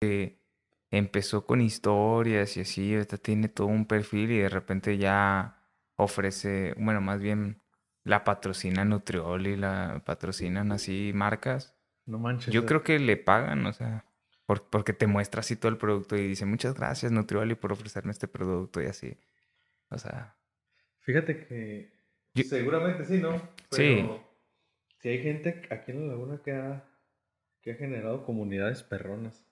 que empezó con historias y así, ahorita tiene todo un perfil y de repente ya ofrece, bueno, más bien la patrocina Nutrioli, la patrocinan así marcas. No manches. Yo creo que le pagan, o sea, porque te muestra así todo el producto y dice muchas gracias Nutrioli por ofrecerme este producto y así. O sea. Fíjate que seguramente sí, ¿no? sí. Si hay gente aquí en la laguna que ha, que ha generado comunidades perronas.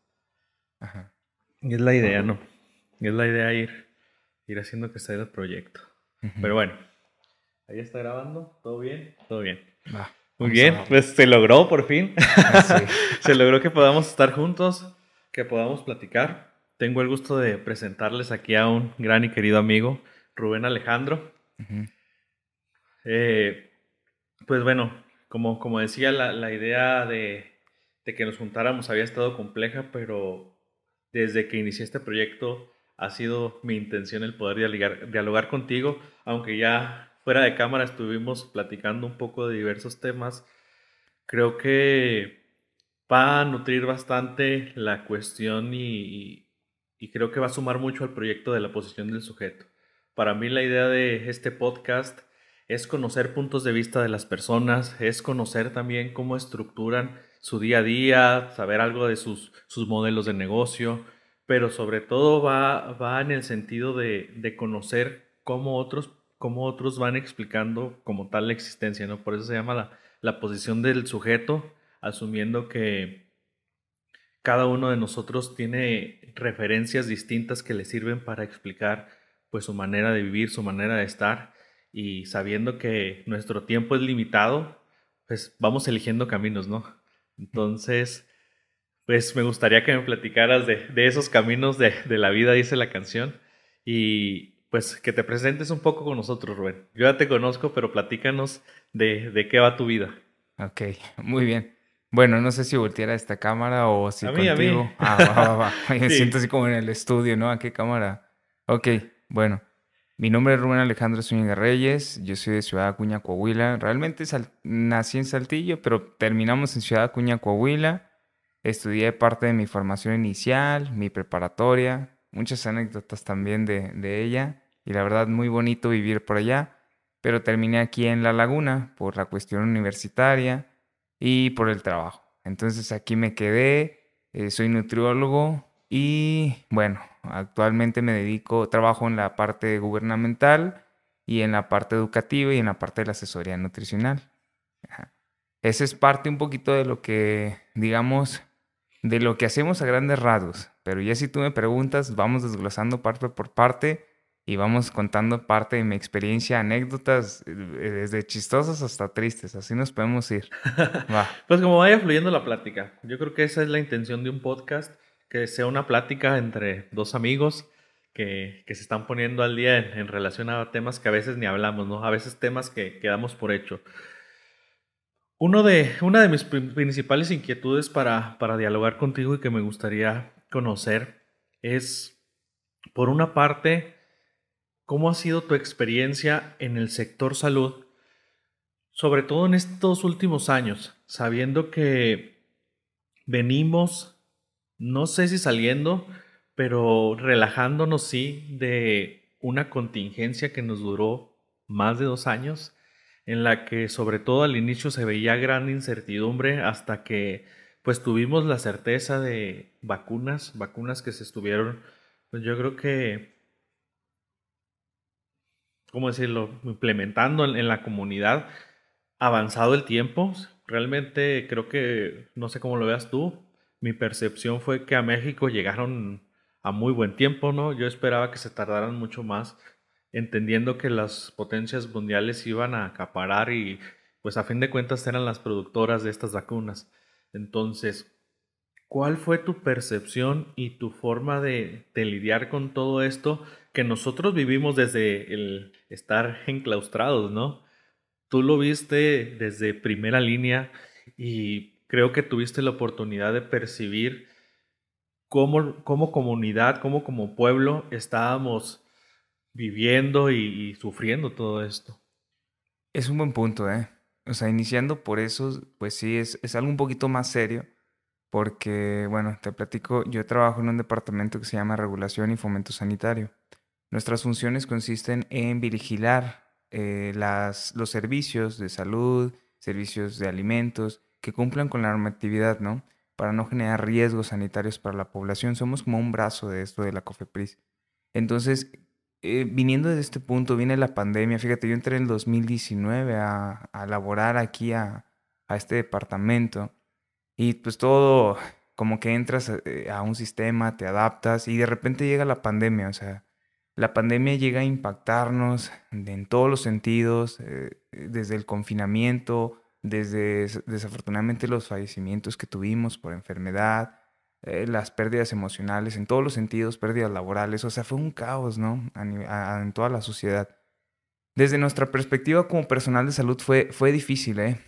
Ajá. Y es la idea, ¿no? Y es la idea ir, ir haciendo que salga el proyecto. Pero bueno, ahí está grabando, todo bien, todo bien. Muy bien, pues se logró por fin. Ah, se logró que podamos estar juntos, que podamos platicar. Tengo el gusto de presentarles aquí a un gran y querido amigo, Rubén Alejandro. Eh, pues bueno, como, como decía, la, la idea de, de, que nos juntáramos había estado compleja, pero desde que inicié este proyecto ha sido mi intención el poder dialogar, dialogar contigo, aunque ya fuera de cámara estuvimos platicando un poco de diversos temas. Creo que va a nutrir bastante la cuestión y, y, creo que va a sumar mucho al proyecto de la posición del sujeto. Para mí la idea de este podcast es conocer puntos de vista de las personas, es conocer también cómo estructuran su día a día, saber algo de sus, sus modelos de negocio, pero sobre todo va, va en el sentido de, de conocer cómo otros cómo otros van explicando como tal la existencia, ¿no? Por eso se llama la, la posición del sujeto, asumiendo que cada uno de nosotros tiene referencias distintas que le sirven para explicar pues su manera de vivir, su manera de estar y sabiendo que nuestro tiempo es limitado, pues vamos eligiendo caminos, ¿no? Entonces, pues me gustaría que me platicaras de, de esos caminos de, de, la vida, dice la canción, y, pues que te presentes un poco con nosotros, Rubén. Yo ya te conozco, pero platícanos de, de qué va tu vida. Ok, muy bien. Bueno, no sé si volteara esta cámara o si a contigo. Mí, a mí. Ah, va, va, va. Me siento así como en el estudio, ¿no? ¿A qué cámara? Ok, bueno. Mi nombre es Rubén Alejandro Zúñiga Reyes, yo soy de Ciudad Acuña, Coahuila. Realmente nací en Saltillo, pero terminamos en Ciudad Acuña, Coahuila. Estudié parte de mi formación inicial, mi preparatoria, muchas anécdotas también de, ella y la verdad muy bonito vivir por allá, pero terminé aquí en La Laguna por la cuestión universitaria y por el trabajo. Entonces aquí me quedé, eh, soy nutriólogo y bueno, actualmente me dedico, trabajo en la parte gubernamental y en la parte educativa y en la parte de la asesoría nutricional. Esa es parte un poquito de lo que, digamos, de lo que hacemos a grandes rasgos. Pero ya si tú me preguntas, vamos desglosando parte por parte y vamos contando parte de mi experiencia, anécdotas, eh, desde chistosas hasta tristes, así nos podemos ir. pues como vaya fluyendo la plática, yo creo que esa es la intención de un podcast, que sea una plática entre dos amigos que, que se están poniendo al día en, relación a temas que a veces ni hablamos, ¿no? A veces temas que quedamos por hecho. Uno de, una de mis principales inquietudes para, para dialogar contigo y que me gustaría conocer es, por una parte, ¿Cómo ha sido tu experiencia en el sector salud, sobre todo en estos últimos años, sabiendo que venimos, no sé si saliendo, pero relajándonos sí de una contingencia que nos duró más de dos años, en la que sobre todo al inicio se veía gran incertidumbre hasta que pues tuvimos la certeza de vacunas, vacunas que se estuvieron, pues yo creo que ¿cómo decirlo?, implementando en, la comunidad, avanzado el tiempo. Realmente creo que, no sé cómo lo veas tú, mi percepción fue que a México llegaron a muy buen tiempo, ¿no? Yo esperaba que se tardaran mucho más, entendiendo que las potencias mundiales iban a acaparar y pues a fin de cuentas eran las productoras de estas vacunas. Entonces, ¿cuál fue tu percepción y tu forma de, de lidiar con todo esto? que nosotros vivimos desde el estar enclaustrados, ¿no? Tú lo viste desde primera línea y creo que tuviste la oportunidad de percibir cómo como comunidad, cómo como pueblo estábamos viviendo y, sufriendo todo esto. Es un buen punto, ¿eh? O sea, iniciando por eso, pues sí, es, es algo un poquito más serio, porque, bueno, te platico, yo trabajo en un departamento que se llama Regulación y Fomento Sanitario. Nuestras funciones consisten en vigilar eh, las, los servicios de salud, servicios de alimentos, que cumplan con la normatividad, ¿no? Para no generar riesgos sanitarios para la población. Somos como un brazo de esto de la COFEPRIS. Entonces, eh, viniendo de este punto, viene la pandemia. Fíjate, yo entré en el 2019 a, a laborar aquí a, a este departamento y pues todo como que entras eh, a, un sistema, te adaptas y de repente llega la pandemia, o sea, la pandemia llega a impactarnos en todos los sentidos, eh, desde el confinamiento, desde desafortunadamente los fallecimientos que tuvimos por enfermedad, eh, las pérdidas emocionales, en todos los sentidos, pérdidas laborales, o sea, fue un caos, ¿no? en toda la sociedad. Desde nuestra perspectiva como personal de salud fue, fue difícil, ¿eh?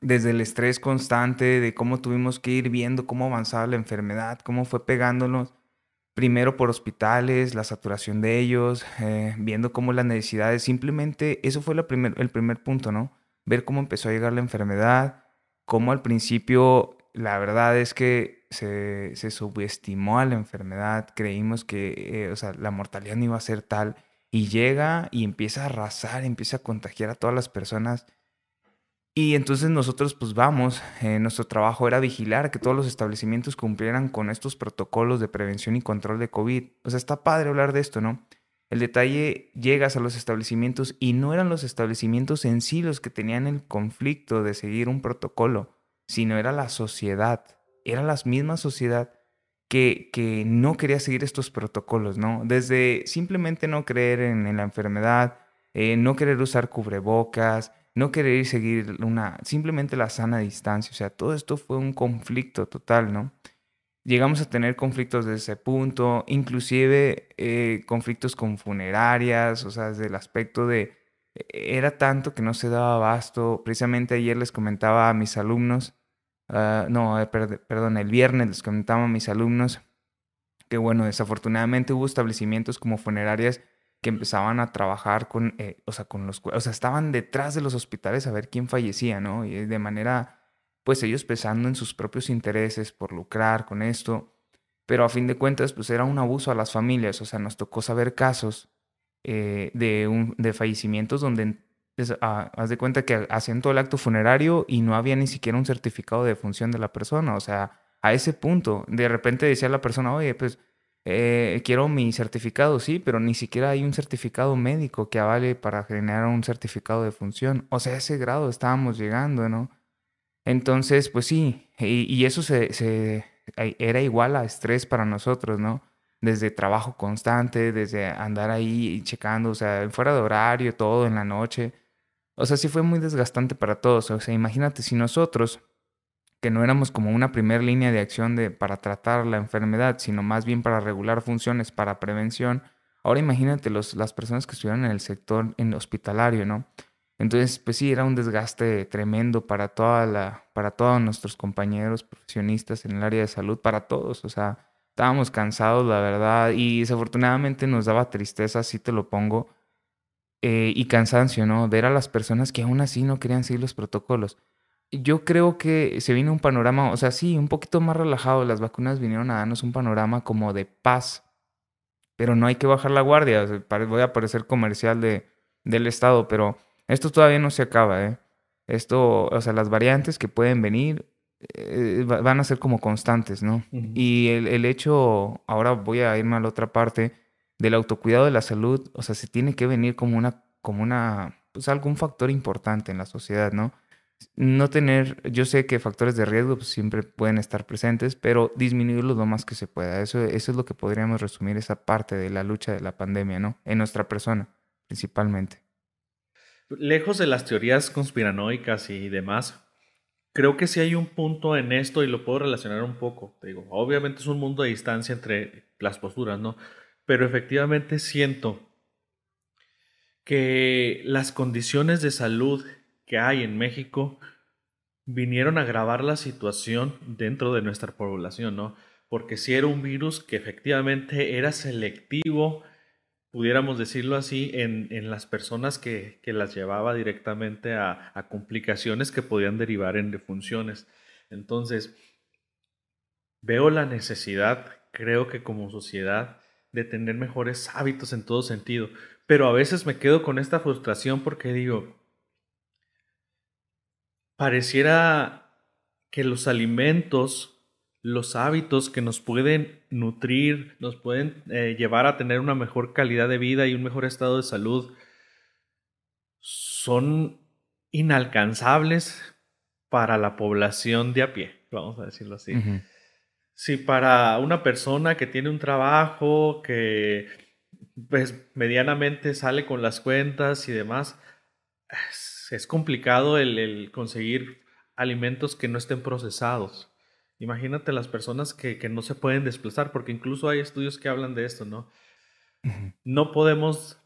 desde el estrés constante, de cómo tuvimos que ir viendo cómo avanzaba la enfermedad, cómo fue pegándonos primero por hospitales, la saturación de ellos, eh, viendo cómo las necesidades, simplemente eso fue el primer punto, ¿no? Ver cómo empezó a llegar la enfermedad, cómo al principio la verdad es que se, subestimó a la enfermedad, creímos que eh, o sea, la mortalidad no iba a ser tal, y llega y empieza a arrasar, empieza a contagiar a todas las personas y entonces nosotros pues vamos, eh, nuestro trabajo era vigilar que todos los establecimientos cumplieran con estos protocolos de prevención y control de COVID. O sea, está padre hablar de esto, ¿no? El detalle, llegas a los establecimientos y no eran los establecimientos en sí los que tenían el conflicto de seguir un protocolo, sino era la sociedad, era la misma sociedad que, que no quería seguir estos protocolos, ¿no? Desde simplemente no creer en, la enfermedad, eh, no querer usar cubrebocas, no querer seguir una, simplemente la sana distancia. O sea, todo esto fue un conflicto total, ¿no? Llegamos a tener conflictos desde ese punto, inclusive eh, conflictos con funerarias, o sea, desde el aspecto de, eh, era tanto que no se daba abasto. Precisamente ayer les comentaba a mis alumnos, ah, no, eh, perdón, el viernes les comentaba a mis alumnos que, bueno, desafortunadamente hubo establecimientos como funerarias que empezaban a trabajar con, eh, o sea, con los, o sea, estaban detrás de los hospitales a ver quién fallecía, ¿no? Y de manera, pues ellos pensando en sus propios intereses por lucrar con esto, pero a fin de cuentas, pues era un abuso a las familias, o sea, nos tocó saber casos eh, de, un, de fallecimientos donde, ah, haz de cuenta que hacían todo el acto funerario y no había ni siquiera un certificado de función de la persona, o sea, a ese punto, de repente decía la persona, oye, pues eh, quiero mi certificado, sí, pero ni siquiera hay un certificado médico que avale para generar un certificado de función. O sea, a ese grado estábamos llegando, ¿no? Entonces, pues sí, y, eso se, era igual a estrés para nosotros, ¿no? Desde trabajo constante, desde andar ahí checando, o sea, fuera de horario, todo en la noche. O sea, sí fue muy desgastante para todos. O sea, imagínate si nosotros que no éramos como una primera línea de acción para tratar la enfermedad, sino más bien para regular funciones para prevención. Ahora imagínate los, las personas que estuvieron en el sector hospitalario, ¿no? Entonces, pues sí, era un desgaste tremendo para, toda la, para todos nuestros compañeros profesionistas en el área de salud, para todos. O sea, estábamos cansados, la verdad, y desafortunadamente nos daba tristeza, así te lo pongo, eh, y cansancio, ¿no? Ver a las personas que aún así no querían seguir los protocolos yo creo que se viene un panorama, o sea, sí, un poquito más relajado. Las vacunas vinieron a darnos un panorama como de paz, pero no hay que bajar la guardia. Voy a parecer comercial de, del Estado, pero esto todavía no se acaba, ¿eh? Esto, o sea, las variantes que pueden venir eh, van a ser como constantes, ¿no? Y el, el hecho, ahora voy a irme a la otra parte, del autocuidado de la salud, o sea, se tiene que venir como una, como una, pues algún factor importante en la sociedad, ¿no? no tener, yo sé que factores de riesgo pues, siempre pueden estar presentes, pero disminuirlos lo más que se pueda. Eso, eso es lo que podríamos resumir esa parte de la lucha de la pandemia, ¿no? En nuestra persona, principalmente. Lejos de las teorías conspiranoicas y demás, creo que sí hay un punto en esto y lo puedo relacionar un poco. Te digo, obviamente es un mundo de distancia entre las posturas, ¿no? Pero efectivamente siento que las condiciones de salud que hay en México vinieron a agravar la situación dentro de nuestra población, ¿no? Porque si era un virus que efectivamente era selectivo, pudiéramos decirlo así, en, en las personas que, que, las llevaba directamente a, a, complicaciones que podían derivar en defunciones. Entonces, veo la necesidad, creo que como sociedad, de tener mejores hábitos en todo sentido. Pero a veces me quedo con esta frustración porque digo, pareciera que los alimentos, los hábitos que nos pueden nutrir, nos pueden eh, llevar a tener una mejor calidad de vida y un mejor estado de salud, son inalcanzables para la población de a pie, vamos a decirlo así. Si para una persona que tiene un trabajo, que pues medianamente sale con las cuentas y demás, es, complicado el, conseguir alimentos que no estén procesados. Imagínate las personas que, que, no se pueden desplazar, porque incluso hay estudios que hablan de esto, ¿no? No podemos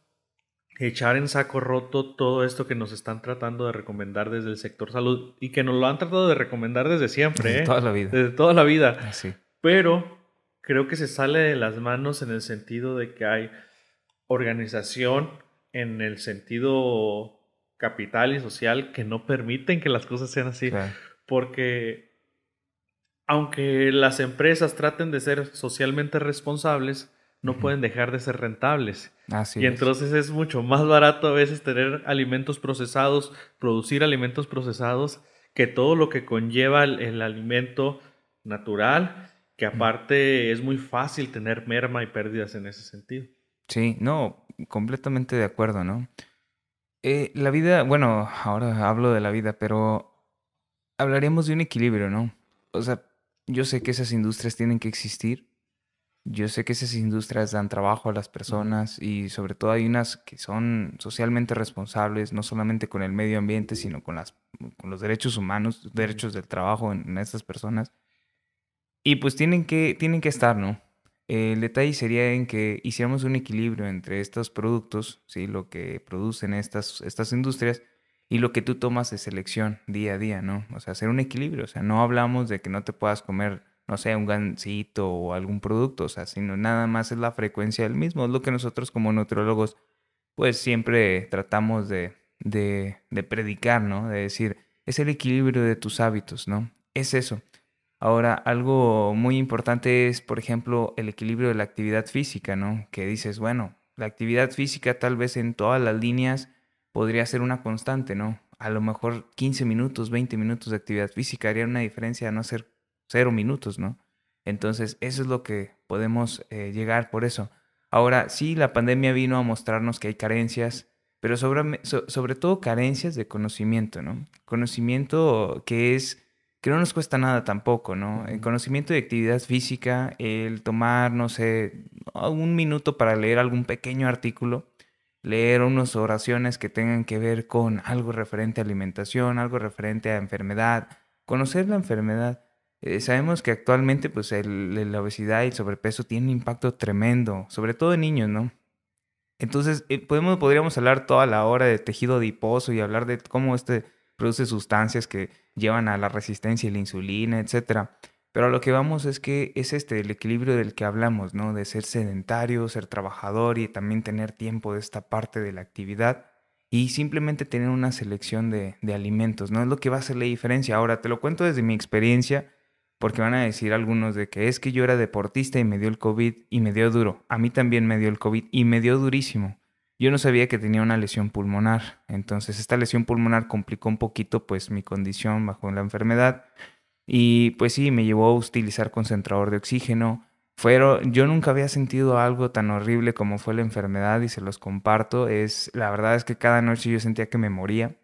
echar en saco roto todo esto que nos están tratando de recomendar desde el sector salud y que nos lo han tratado de recomendar desde siempre. Desde ¿eh? toda la vida. Desde toda la vida. Ah, sí. Pero creo que se sale de las manos en el sentido de que hay organización en el sentido capital y social que no permiten que las cosas sean así. Porque aunque las empresas traten de ser socialmente responsables, no pueden dejar de ser rentables. y entonces es. mucho más barato a veces tener alimentos procesados, producir alimentos procesados, que todo lo que conlleva el, alimento natural, que aparte es muy fácil tener merma y pérdidas en ese sentido. Sí, no, completamente de acuerdo, ¿no? Eh, la vida, bueno, ahora hablo de la vida, pero hablaríamos de un equilibrio, ¿no? O sea, yo sé que esas industrias tienen que existir, yo sé que esas industrias dan trabajo a las personas y sobre todo hay unas que son socialmente responsables, no solamente con el medio ambiente, sino con, las, con los derechos humanos, derechos del trabajo en, estas personas. Y pues tienen que, tienen que estar, ¿no? El detalle sería en que hiciéramos un equilibrio entre estos productos, ¿sí? lo que producen estas, estas industrias, y lo que tú tomas de selección día a día, ¿no? O sea, hacer un equilibrio. O sea, no hablamos de que no te puedas comer no sé, un gansito o algún producto, o sea, sino nada más es la frecuencia del mismo. Es lo que nosotros como nutriólogos, pues siempre tratamos de, de, de predicar, ¿no? De decir, es el equilibrio de tus hábitos, ¿no? Es eso. Ahora, algo muy importante es, por ejemplo, el equilibrio de la actividad física, ¿no? Que dices, bueno, la actividad física tal vez en todas las líneas podría ser una constante, ¿no? A lo mejor 15 minutos, 20 minutos de actividad física haría una diferencia a no ser cero minutos, ¿no? Entonces, eso es lo que podemos eh, llegar por eso. Ahora, sí, la pandemia vino a mostrarnos que hay carencias, pero sobre, sobre todo carencias de conocimiento, ¿no? Conocimiento que es, que no nos cuesta nada tampoco, ¿no? El conocimiento de actividad física, el tomar, no sé, un minuto para leer algún pequeño artículo, leer unas oraciones que tengan que ver con algo referente a alimentación, algo referente a enfermedad, conocer la enfermedad eh, sabemos que actualmente pues la obesidad y el sobrepeso tienen un impacto tremendo, sobre todo en niños, ¿no? Entonces, eh, podemos, podríamos hablar toda la hora de tejido adiposo y hablar de cómo este produce sustancias que llevan a la resistencia a la insulina, etc. Pero a lo que vamos es que es este el equilibrio del que hablamos, ¿no? De ser sedentario, ser trabajador y también tener tiempo de esta parte de la actividad y simplemente tener una selección de, de alimentos, ¿no? Es lo que va a hacer la diferencia. Ahora, te lo cuento desde mi experiencia porque van a decir algunos de que es que yo era deportista y me dio el COVID y me dio duro. A mí también me dio el COVID y me dio durísimo. Yo no sabía que tenía una lesión pulmonar, entonces esta lesión pulmonar complicó un poquito pues mi condición bajo la enfermedad y pues sí, me llevó a utilizar concentrador de oxígeno. Fueron, yo nunca había sentido algo tan horrible como fue la enfermedad y se los comparto. Es, la verdad es que cada noche yo sentía que me moría.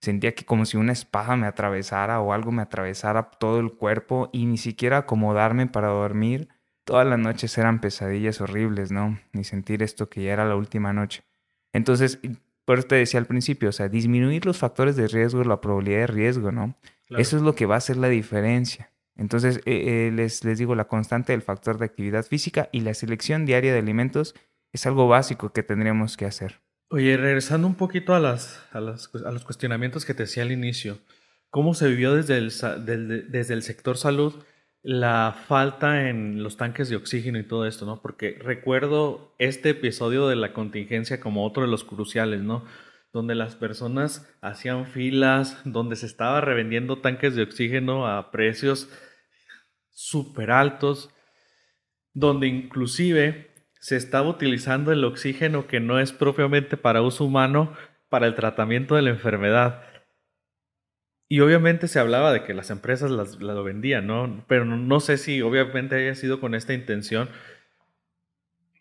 Sentía que como si una espada me atravesara o algo me atravesara todo el cuerpo y ni siquiera acomodarme para dormir. Todas las noches eran pesadillas horribles, ¿no? Ni sentir esto que ya era la última noche. Entonces, por eso te decía al principio, o sea, disminuir los factores de riesgo, la probabilidad de riesgo, ¿no? Eso es lo que va a hacer la diferencia. Entonces, eh, eh, les, les digo, la constante del factor de actividad física y la selección diaria de alimentos es algo básico que tendríamos que hacer. Oye, regresando un poquito a, las, a, las, a los cuestionamientos que te hacía al inicio, ¿cómo se vivió desde el, desde el sector salud la falta en los tanques de oxígeno y todo esto, ¿no? Porque recuerdo este episodio de la contingencia como otro de los cruciales, ¿no? Donde las personas hacían filas, donde se estaba revendiendo tanques de oxígeno a precios súper altos, donde inclusive se estaba utilizando el oxígeno que no es propiamente para uso humano para el tratamiento de la enfermedad. Y obviamente se hablaba de que las empresas las, lo vendían, ¿no? Pero no, sé si obviamente haya sido con esta intención,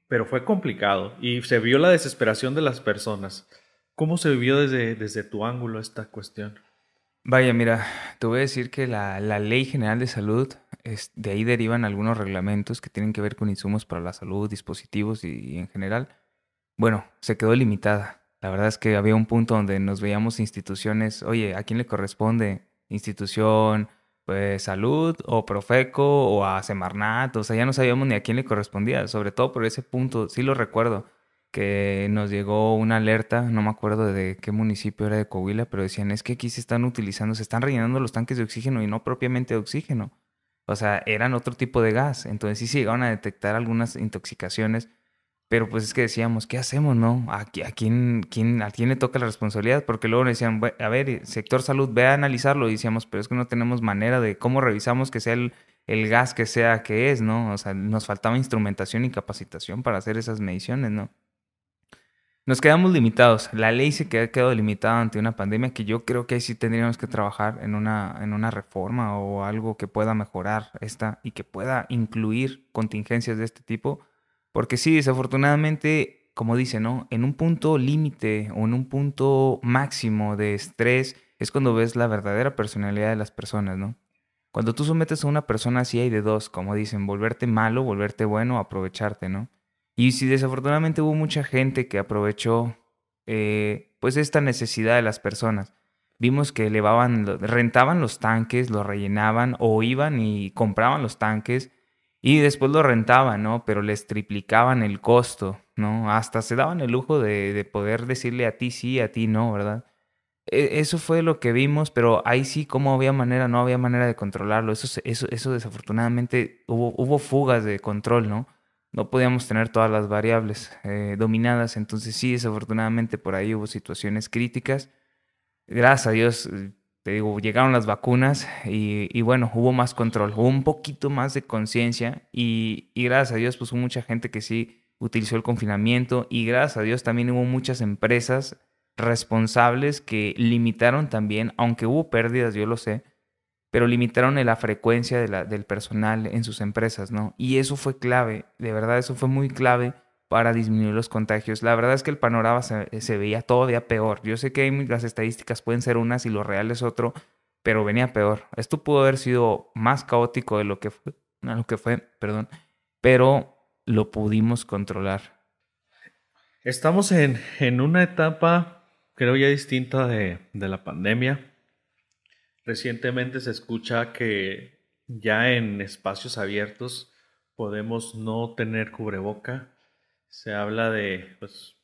pero fue complicado y se vio la desesperación de las personas. ¿Cómo se vivió desde, desde tu ángulo esta cuestión? Vaya, mira, te voy a decir que la, Ley General de Salud, es, de ahí derivan algunos reglamentos que tienen que ver con insumos para la salud, dispositivos y en general. Bueno, se quedó limitada. La verdad es que había un punto donde nos veíamos instituciones, oye, ¿a quién le corresponde? Institución, pues salud o Profeco o a Semarnat, o sea, ya no sabíamos ni a quién le correspondía, sobre todo por ese punto, sí lo recuerdo, que nos llegó una alerta, no me acuerdo de qué municipio era de Coahuila, pero decían, es que aquí se están utilizando, se están rellenando los tanques de oxígeno y no propiamente de oxígeno. O sea, eran otro tipo de gas. Entonces sí se llegaron a detectar algunas intoxicaciones pero pues es que decíamos, ¿qué hacemos, no? ¿A, quién, quién, ¿A quién le toca la responsabilidad? Porque luego decían, a ver, sector salud, ve a analizarlo. Y decíamos, pero es que no tenemos manera de cómo revisamos que sea el, el gas que sea que es, ¿no? O sea, nos faltaba instrumentación y capacitación para hacer esas mediciones, ¿no? Nos quedamos limitados. La ley se queda, quedado limitada ante una pandemia que yo creo que ahí sí tendríamos que trabajar en una, en una reforma o algo que pueda mejorar esta y que pueda incluir contingencias de este tipo porque sí, desafortunadamente, como dice, ¿no? En un punto límite o en un punto máximo de estrés es cuando ves la verdadera personalidad de las personas, ¿no? Cuando tú sometes a una persona así hay de dos, como dicen, volverte malo, volverte bueno, aprovecharte, ¿no? Y si desafortunadamente hubo mucha gente que aprovechó eh, pues esta necesidad de las personas. Vimos que elevaban, rentaban los tanques, los rellenaban o iban y compraban los tanques y después lo rentaban, ¿no? Pero les triplicaban el costo, ¿no? Hasta se daban el lujo de, poder decirle a ti sí, a ti no, ¿verdad? E, eso fue lo que vimos, pero ahí sí, ¿cómo había manera? No había manera de controlarlo. Eso, eso, eso desafortunadamente hubo, hubo fugas de control, ¿no? No podíamos tener todas las variables eh, dominadas, entonces sí, desafortunadamente por ahí hubo situaciones críticas. Gracias a Dios te digo, llegaron las vacunas y, bueno, hubo más control, hubo un poquito más de conciencia y, gracias a Dios pues hubo mucha gente que sí utilizó el confinamiento y gracias a Dios también hubo muchas empresas responsables que limitaron también, aunque hubo pérdidas, yo lo sé, pero limitaron la frecuencia de la, del personal en sus empresas, ¿no? Y eso fue clave, de verdad, eso fue muy clave para disminuir los contagios. La verdad es que el panorama se, veía todavía peor. Yo sé que las estadísticas pueden ser unas y lo real es otro, pero venía peor. Esto pudo haber sido más caótico de lo que fue, lo que fue perdón, pero lo pudimos controlar. Estamos en, en una etapa, creo ya distinta de, de la pandemia. Recientemente se escucha que ya en espacios abiertos podemos no tener cubreboca se habla de, pues,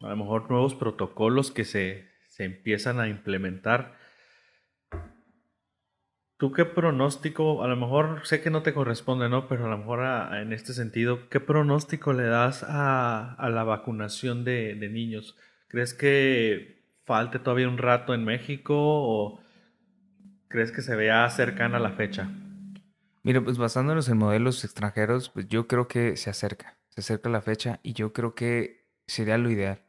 a lo mejor nuevos protocolos que se, se empiezan a implementar. ¿Tú qué pronóstico, a lo mejor sé que no te corresponde, ¿no? Pero a lo mejor en este sentido, ¿qué pronóstico le das a, a la vacunación de, de, niños? ¿Crees que falte todavía un rato en México o crees que se vea cercana la fecha? Mira, pues basándonos en modelos extranjeros, pues yo creo que se acerca se acerca la fecha y yo creo que sería lo ideal.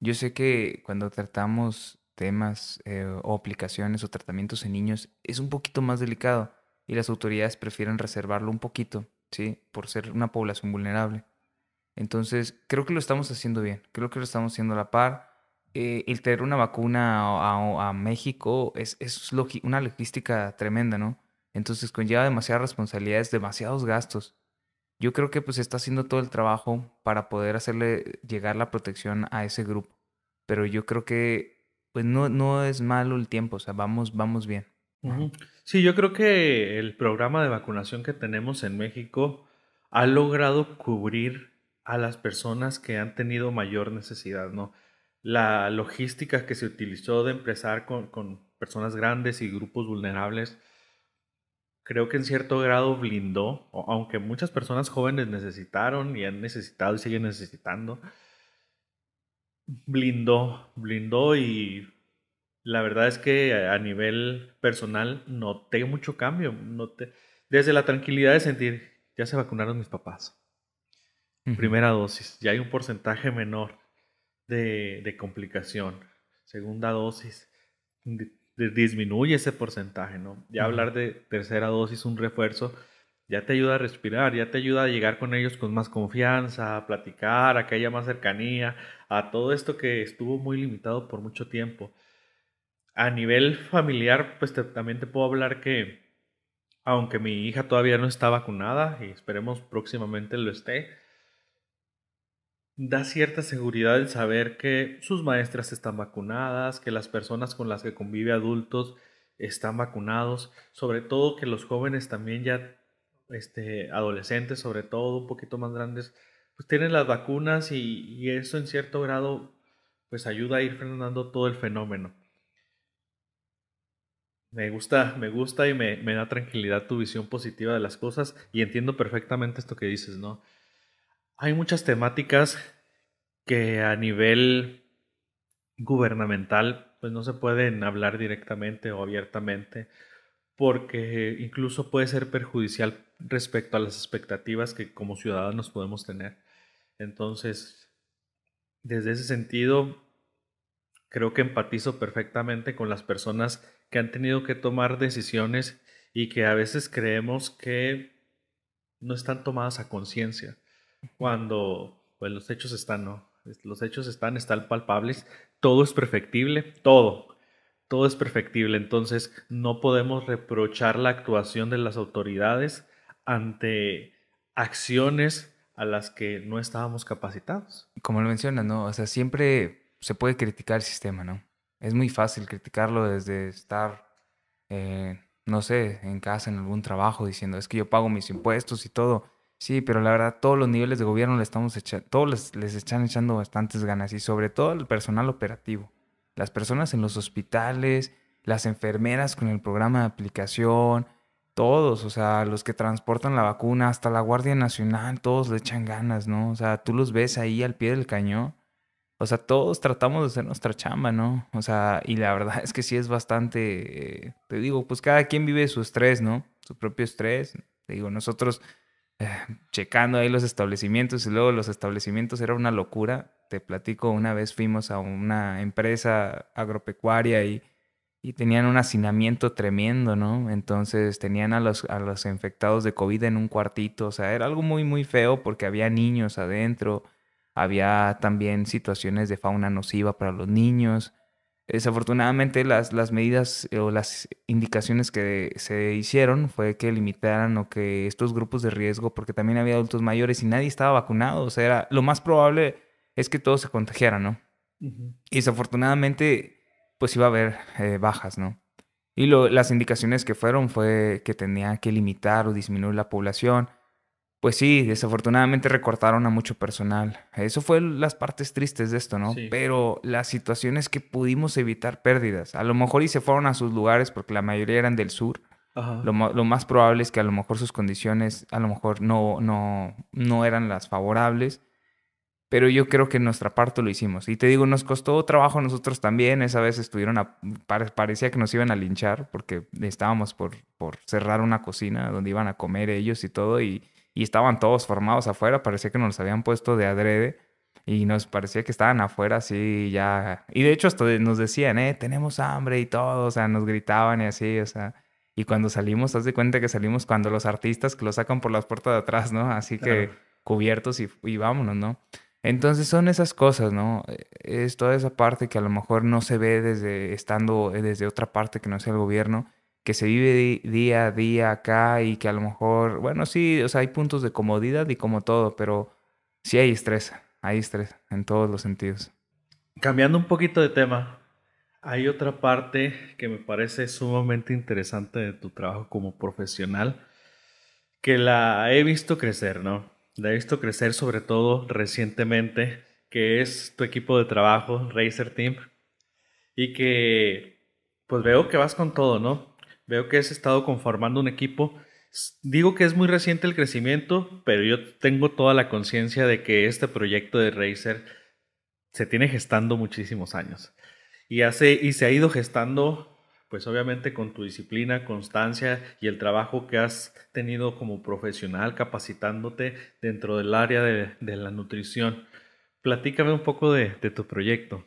Yo sé que cuando tratamos temas eh, o aplicaciones o tratamientos en niños es un poquito más delicado y las autoridades prefieren reservarlo un poquito, ¿sí? Por ser una población vulnerable. Entonces, creo que lo estamos haciendo bien, creo que lo estamos haciendo a la par. Eh, el traer una vacuna a, México es, es una logística tremenda, ¿no? Entonces conlleva demasiadas responsabilidades, demasiados gastos. Yo creo que pues está haciendo todo el trabajo para poder hacerle llegar la protección a ese grupo. Pero yo creo que pues no, no es malo el tiempo, o sea, vamos, vamos bien. Sí, yo creo que el programa de vacunación que tenemos en México ha logrado cubrir a las personas que han tenido mayor necesidad, ¿no? La logística que se utilizó de empezar con, con personas grandes y grupos vulnerables creo que en cierto grado blindó, aunque muchas personas jóvenes necesitaron y han necesitado y siguen necesitando, blindó, blindó y la verdad es que a nivel personal noté mucho cambio, noté, desde la tranquilidad de sentir, ya se vacunaron mis papás. Primera dosis, ya hay un porcentaje menor de, de complicación. Segunda dosis, disminuye ese porcentaje, ¿no? Ya hablar de tercera dosis, un refuerzo, ya te ayuda a respirar, ya te ayuda a llegar con ellos con más confianza, a platicar, a que haya más cercanía, a todo esto que estuvo muy limitado por mucho tiempo. A nivel familiar, pues también te puedo hablar que, aunque mi hija todavía no está vacunada y esperemos próximamente lo esté, da cierta seguridad el saber que sus maestras están vacunadas, que las personas con las que convive adultos están vacunados, sobre todo que los jóvenes también ya, este, adolescentes sobre todo, un poquito más grandes, pues tienen las vacunas y, eso en cierto grado pues ayuda a ir frenando todo el fenómeno. Me gusta, me gusta y me, me da tranquilidad tu visión positiva de las cosas y entiendo perfectamente esto que dices, ¿no? Hay muchas temáticas que a nivel gubernamental pues no se pueden hablar directamente o abiertamente porque incluso puede ser perjudicial respecto a las expectativas que como ciudadanos podemos tener. Entonces, desde ese sentido, creo que empatizo perfectamente con las personas que han tenido que tomar decisiones y que a veces creemos que no están tomadas a conciencia cuando pues los hechos están, ¿no? Los hechos están, están palpables, todo es perfectible, todo, todo es perfectible. Entonces no podemos reprochar la actuación de las autoridades ante acciones a las que no estábamos capacitados. Como lo mencionas, ¿no? O sea, siempre se puede criticar el sistema, ¿no? Es muy fácil criticarlo desde estar, eh, no sé, en casa, en algún trabajo, diciendo, es que yo pago mis impuestos y todo Sí, pero la verdad, todos los niveles de gobierno le estamos echando, todos les, están echando bastantes ganas y sobre todo el personal operativo. Las personas en los hospitales, las enfermeras con el programa de aplicación, todos, o sea, los que transportan la vacuna, hasta la Guardia Nacional, todos le echan ganas, ¿no? O sea, tú los ves ahí al pie del cañón. O sea, todos tratamos de hacer nuestra chamba, ¿no? O sea, y la verdad es que sí es bastante, eh, te digo, pues cada quien vive su estrés, ¿no? Su propio estrés. Te digo, nosotros checando ahí los establecimientos y luego los establecimientos era una locura. Te platico, una vez fuimos a una empresa agropecuaria y, y tenían un hacinamiento tremendo, ¿no? Entonces tenían a los, a los infectados de COVID en un cuartito, o sea, era algo muy, muy feo porque había niños adentro, había también situaciones de fauna nociva para los niños. Desafortunadamente las, las medidas eh, o las indicaciones que se hicieron fue que limitaran o que estos grupos de riesgo, porque también había adultos mayores y nadie estaba vacunado, o sea, era, lo más probable es que todos se contagiaran, ¿no? Y desafortunadamente, pues iba a haber eh, bajas, ¿no? Y lo, las indicaciones que fueron fue que tenía que limitar o disminuir la población pues sí, desafortunadamente recortaron a mucho personal. Eso fue las partes tristes de esto, ¿no? Pero la situación es que pudimos evitar pérdidas. A lo mejor y se fueron a sus lugares porque la mayoría eran del sur. Lo, más probable es que a lo mejor sus condiciones a lo mejor no, no, no eran las favorables. Pero yo creo que nuestra parte lo hicimos. Y te digo, nos costó trabajo a nosotros también. Esa vez estuvieron a, parecía que nos iban a linchar porque estábamos por, por cerrar una cocina donde iban a comer ellos y todo. Y, y estaban todos formados afuera, parecía que nos los habían puesto de adrede y nos parecía que estaban afuera así ya. Y de hecho hasta nos decían, eh, tenemos hambre y todo, o sea, nos gritaban y así, o sea. Y cuando salimos, haz de cuenta que salimos cuando los artistas que lo sacan por las puertas de atrás, ¿no? Así que cubiertos y, y vámonos, ¿no? Entonces son esas cosas, ¿no? Es toda esa parte que a lo mejor no se ve desde estando desde otra parte que no sea el gobierno que se vive día a día acá y que a lo mejor, bueno, sí, o sea, hay puntos de comodidad y como todo, pero sí hay estrés, hay estrés en todos los sentidos. Cambiando un poquito de tema, hay otra parte que me parece sumamente interesante de tu trabajo como profesional, que la he visto crecer, ¿no? La he visto crecer sobre todo recientemente, que es tu equipo de trabajo, Racer Team, y que pues veo que vas con todo, ¿no? Veo que has estado conformando un equipo. Digo que es muy reciente el crecimiento, pero yo tengo toda la conciencia de que este proyecto de Razer se tiene gestando muchísimos años. Y, hace, y se ha ido gestando pues obviamente con tu disciplina, constancia y el trabajo que has tenido como profesional capacitándote dentro del área de, la nutrición. Platícame un poco de, tu proyecto.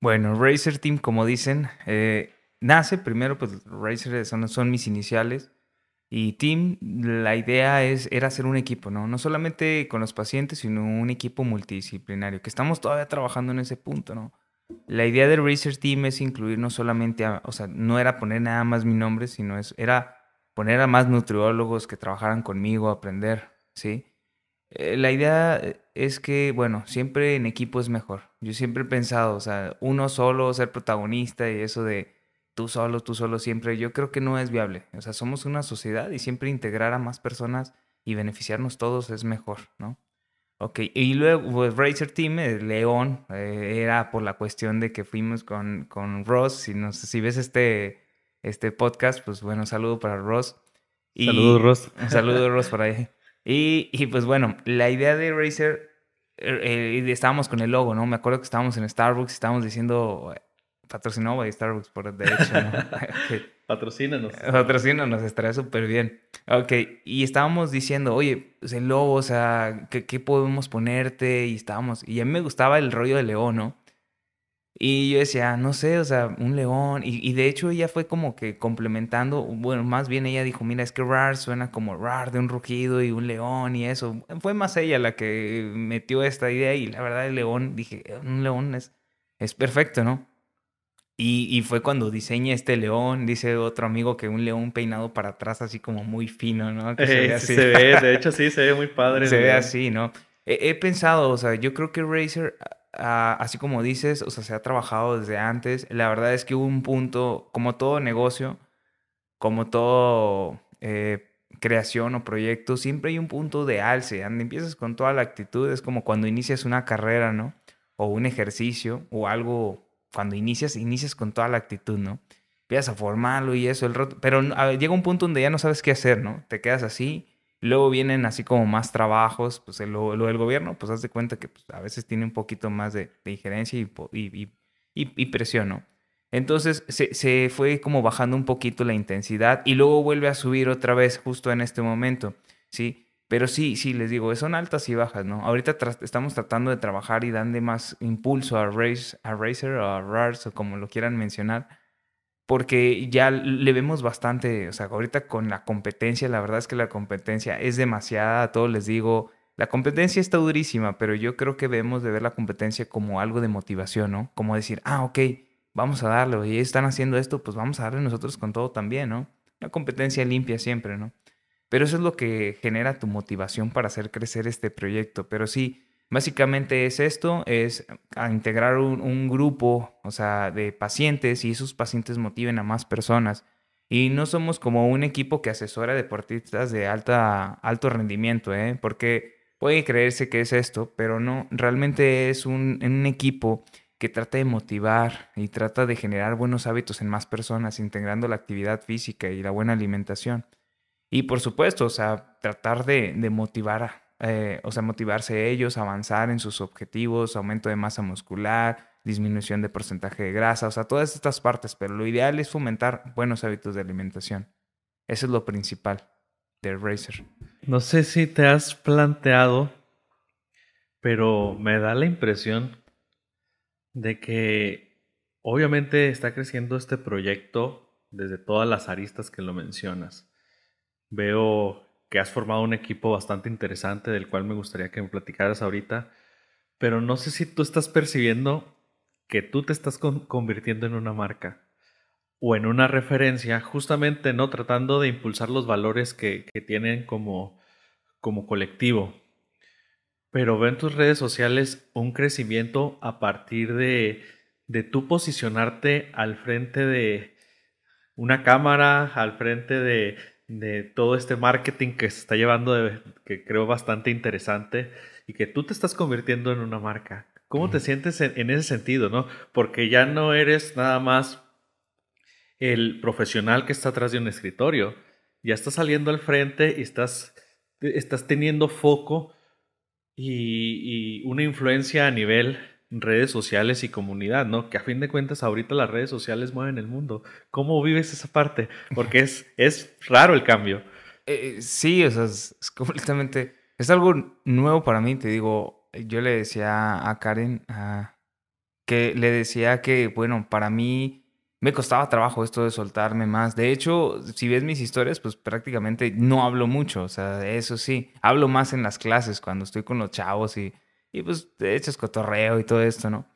Bueno, Racer Team, como dicen, eh, nace primero, pues Racer son, son mis iniciales. Y Team, la idea es, era hacer un equipo, ¿no? No solamente con los pacientes, sino un equipo multidisciplinario, que estamos todavía trabajando en ese punto, ¿no? La idea del Research Team es incluir no solamente, a, o sea, no era poner nada más mi nombre, sino es, era poner a más nutriólogos que trabajaran conmigo, aprender, ¿sí? Eh, la idea es que, bueno, siempre en equipo es mejor. Yo siempre he pensado, o sea, uno solo, ser protagonista y eso de tú solo, tú solo siempre, yo creo que no es viable. O sea, somos una sociedad y siempre integrar a más personas y beneficiarnos todos es mejor, ¿no? Ok, y luego, pues, Racer Team, el León, eh, era por la cuestión de que fuimos con, con Ross. Si, no si ves este, este podcast, pues bueno, saludo para Ross. Saludos, Ross. Un saludo, Ross, por ahí. Y, y, pues bueno, la idea de Racer, eh, eh, estábamos con el logo, ¿no? Me acuerdo que estábamos en Starbucks, estábamos diciendo, patrocinado by Starbucks, por de hecho, ¿no? Patrocínanos. Patrocínanos, estaría súper bien. Ok, y estábamos diciendo, oye, pues el lobo, o sea, ¿qué, ¿qué, podemos ponerte? Y estábamos, y a mí me gustaba el rollo de león, ¿no? Y yo decía, no sé, o sea, un león. Y, y, de hecho ella fue como que complementando, bueno, más bien ella dijo, mira, es que rar suena como rar de un rugido y un león y eso. Fue más ella la que metió esta idea y la verdad el león, dije, un león es, es perfecto, ¿no? Y, y, fue cuando diseña este león, dice otro amigo que un león peinado para atrás así como muy fino, ¿no? Que se, ve así. se ve, de hecho sí, se ve muy padre. se ve así, ¿no? He, pensado, o sea, yo creo que Razer, así como dices, o sea, se ha trabajado desde antes. La verdad es que hubo un punto, como todo negocio, como todo eh, creación o proyecto, siempre hay un punto de alce, donde empiezas con toda la actitud, es como cuando inicias una carrera, ¿no? O un ejercicio o algo cuando inicias, inicias con toda la actitud, ¿no? Empiezas a formarlo y eso, el pero llega un punto donde ya no sabes qué hacer, ¿no? Te quedas así, luego vienen así como más trabajos, pues lo, lo del gobierno, pues haz de cuenta que pues, a veces tiene un poquito más de, injerencia y, y, y, presión, ¿no? Entonces se, se, fue como bajando un poquito la intensidad y luego vuelve a subir otra vez justo en este momento, ¿sí? Pero sí, sí, les digo, son altas y bajas, ¿no? Ahorita estamos tratando de trabajar y darle más impulso a, Race, a Racer o a RARS o como lo quieran mencionar, porque ya le vemos bastante, o sea, ahorita con la competencia, la verdad es que la competencia es demasiada, a todos les digo, la competencia está durísima, pero yo creo que debemos de ver la competencia como algo de motivación, ¿no? Como decir, ah, ok, vamos a darle, y están haciendo esto, pues vamos a darle nosotros con todo también, ¿no? La competencia limpia siempre, ¿no? Pero eso es lo que genera tu motivación para hacer crecer este proyecto. Pero sí, básicamente es esto, es integrar un, grupo, o sea, de pacientes y esos pacientes motiven a más personas. Y no somos como un equipo que asesora deportistas de alta, alto rendimiento, ¿eh? porque puede creerse que es esto, pero no, realmente es un, un equipo que trata de motivar y trata de generar buenos hábitos en más personas, integrando la actividad física y la buena alimentación. Y por supuesto, o sea, tratar de, motivar, eh, o sea, motivarse ellos, avanzar en sus objetivos, aumento de masa muscular, disminución de porcentaje de grasa, o sea, todas estas partes, pero lo ideal es fomentar buenos hábitos de alimentación. Eso es lo principal del Racer. No sé si te has planteado, pero me da la impresión de que obviamente está creciendo este proyecto desde todas las aristas que lo mencionas. Veo que has formado un equipo bastante interesante del cual me gustaría que me platicaras ahorita, pero no sé si tú estás percibiendo que tú te estás convirtiendo en una marca o en una referencia, justamente no tratando de impulsar los valores que, tienen como, como colectivo. Pero veo en tus redes sociales un crecimiento a partir de, de tú posicionarte al frente de una cámara, al frente de, de todo este marketing que se está llevando, que creo bastante interesante y que tú te estás convirtiendo en una marca. ¿Cómo te sientes en, ese sentido, no? Porque ya no eres nada más el profesional que está atrás de un escritorio, ya estás saliendo al frente y estás, estás teniendo foco y, y una influencia a nivel redes sociales y comunidad, ¿no? Que a fin de cuentas ahorita las redes sociales mueven el mundo. ¿Cómo vives esa parte? Porque es, es raro el cambio. Eh, sí, o sea, es, completamente... Es algo nuevo para mí, te digo, yo le decía a Karen que le decía que, bueno, para mí me costaba trabajo esto de soltarme más. De hecho, si ves mis historias, pues prácticamente no hablo mucho, o sea, eso sí, hablo más en las clases cuando estoy con los chavos y y pues de hecho es cotorreo y todo esto, ¿no?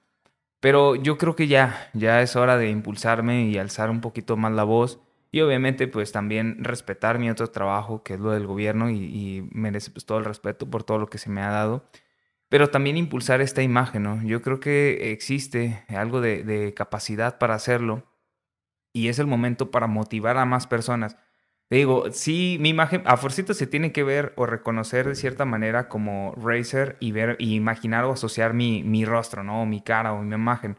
Pero yo creo que ya, ya es hora de impulsarme y alzar un poquito más la voz. Y obviamente pues también respetar mi otro trabajo, que es lo del gobierno, y, merece pues todo el respeto por todo lo que se me ha dado. Pero también impulsar esta imagen, ¿no? Yo creo que existe algo de capacidad para hacerlo. Y es el momento para motivar a más personas digo, sí, mi imagen, a Forcito se tiene que ver o reconocer de cierta manera como Razer y ver, y imaginar o asociar mi, mi rostro, ¿no? Mi cara o mi imagen.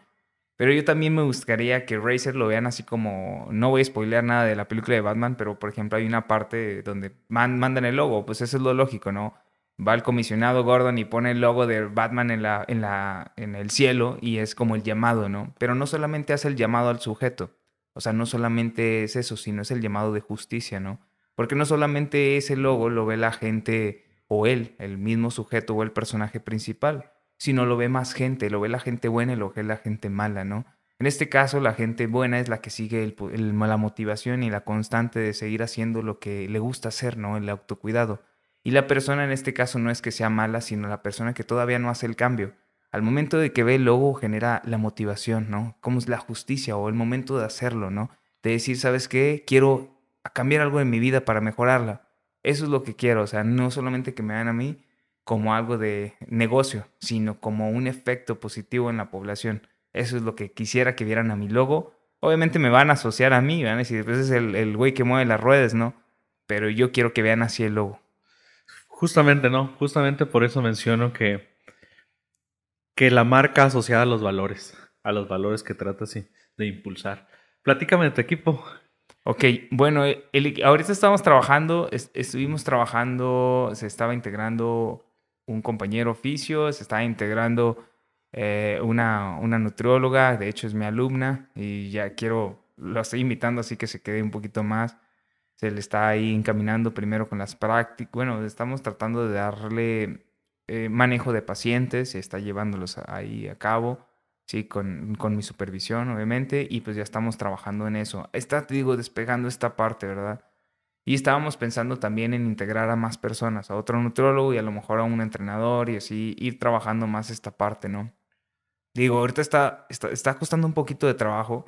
Pero yo también me gustaría que Razer lo vean así como, no voy a spoilear nada de la película de Batman, pero por ejemplo hay una parte donde mandan el logo, pues eso es lo lógico, ¿no? Va el comisionado Gordon y pone el logo de Batman en, la, en, la, en el cielo y es como el llamado, ¿no? Pero no solamente hace el llamado al sujeto, o sea, no solamente es eso, sino es el llamado de justicia, ¿no? Porque no solamente ese logo lo ve la gente o él, el mismo sujeto o el personaje principal, sino lo ve más gente, lo ve la gente buena y lo ve la gente mala, ¿no? En este caso, la gente buena es la que sigue el, la motivación y la constante de seguir haciendo lo que le gusta hacer, ¿no? El autocuidado. Y la persona en este caso no es que sea mala, sino la persona que todavía no hace el cambio al momento de que ve el logo genera la motivación, ¿no? Como es la justicia o el momento de hacerlo, ¿no? De decir, ¿sabes qué? Quiero cambiar algo en mi vida para mejorarla. Eso es lo que quiero, o sea, no solamente que me vean a mí como algo de negocio, sino como un efecto positivo en la población. Eso es lo que quisiera que vieran a mi logo. Obviamente me van a asociar a mí, van a decir, pues es el, el güey que mueve las ruedas, ¿no? Pero yo quiero que vean así el logo. Justamente, ¿no? Justamente por eso menciono que que la marca asociada a los valores, a los valores que tratas de impulsar. Platícame de tu equipo. Ok, bueno, ahorita estamos trabajando, estuvimos trabajando, se estaba integrando un compañero oficio, se estaba integrando eh, una, una nutrióloga, de hecho es mi alumna y ya quiero, lo estoy invitando así que se quede un poquito más. Se le está ahí encaminando primero con las prácticas, bueno, estamos tratando de darle eh, manejo de pacientes, está llevándolos ahí a cabo, ¿sí? Con, con, mi supervisión, obviamente, y pues ya estamos trabajando en eso. Está, te digo, despegando esta parte, ¿verdad? Y estábamos pensando también en integrar a más personas, a otro nutrólogo y a lo mejor a un entrenador y así ir trabajando más esta parte, ¿no? Digo, ahorita está, está, está costando un poquito de trabajo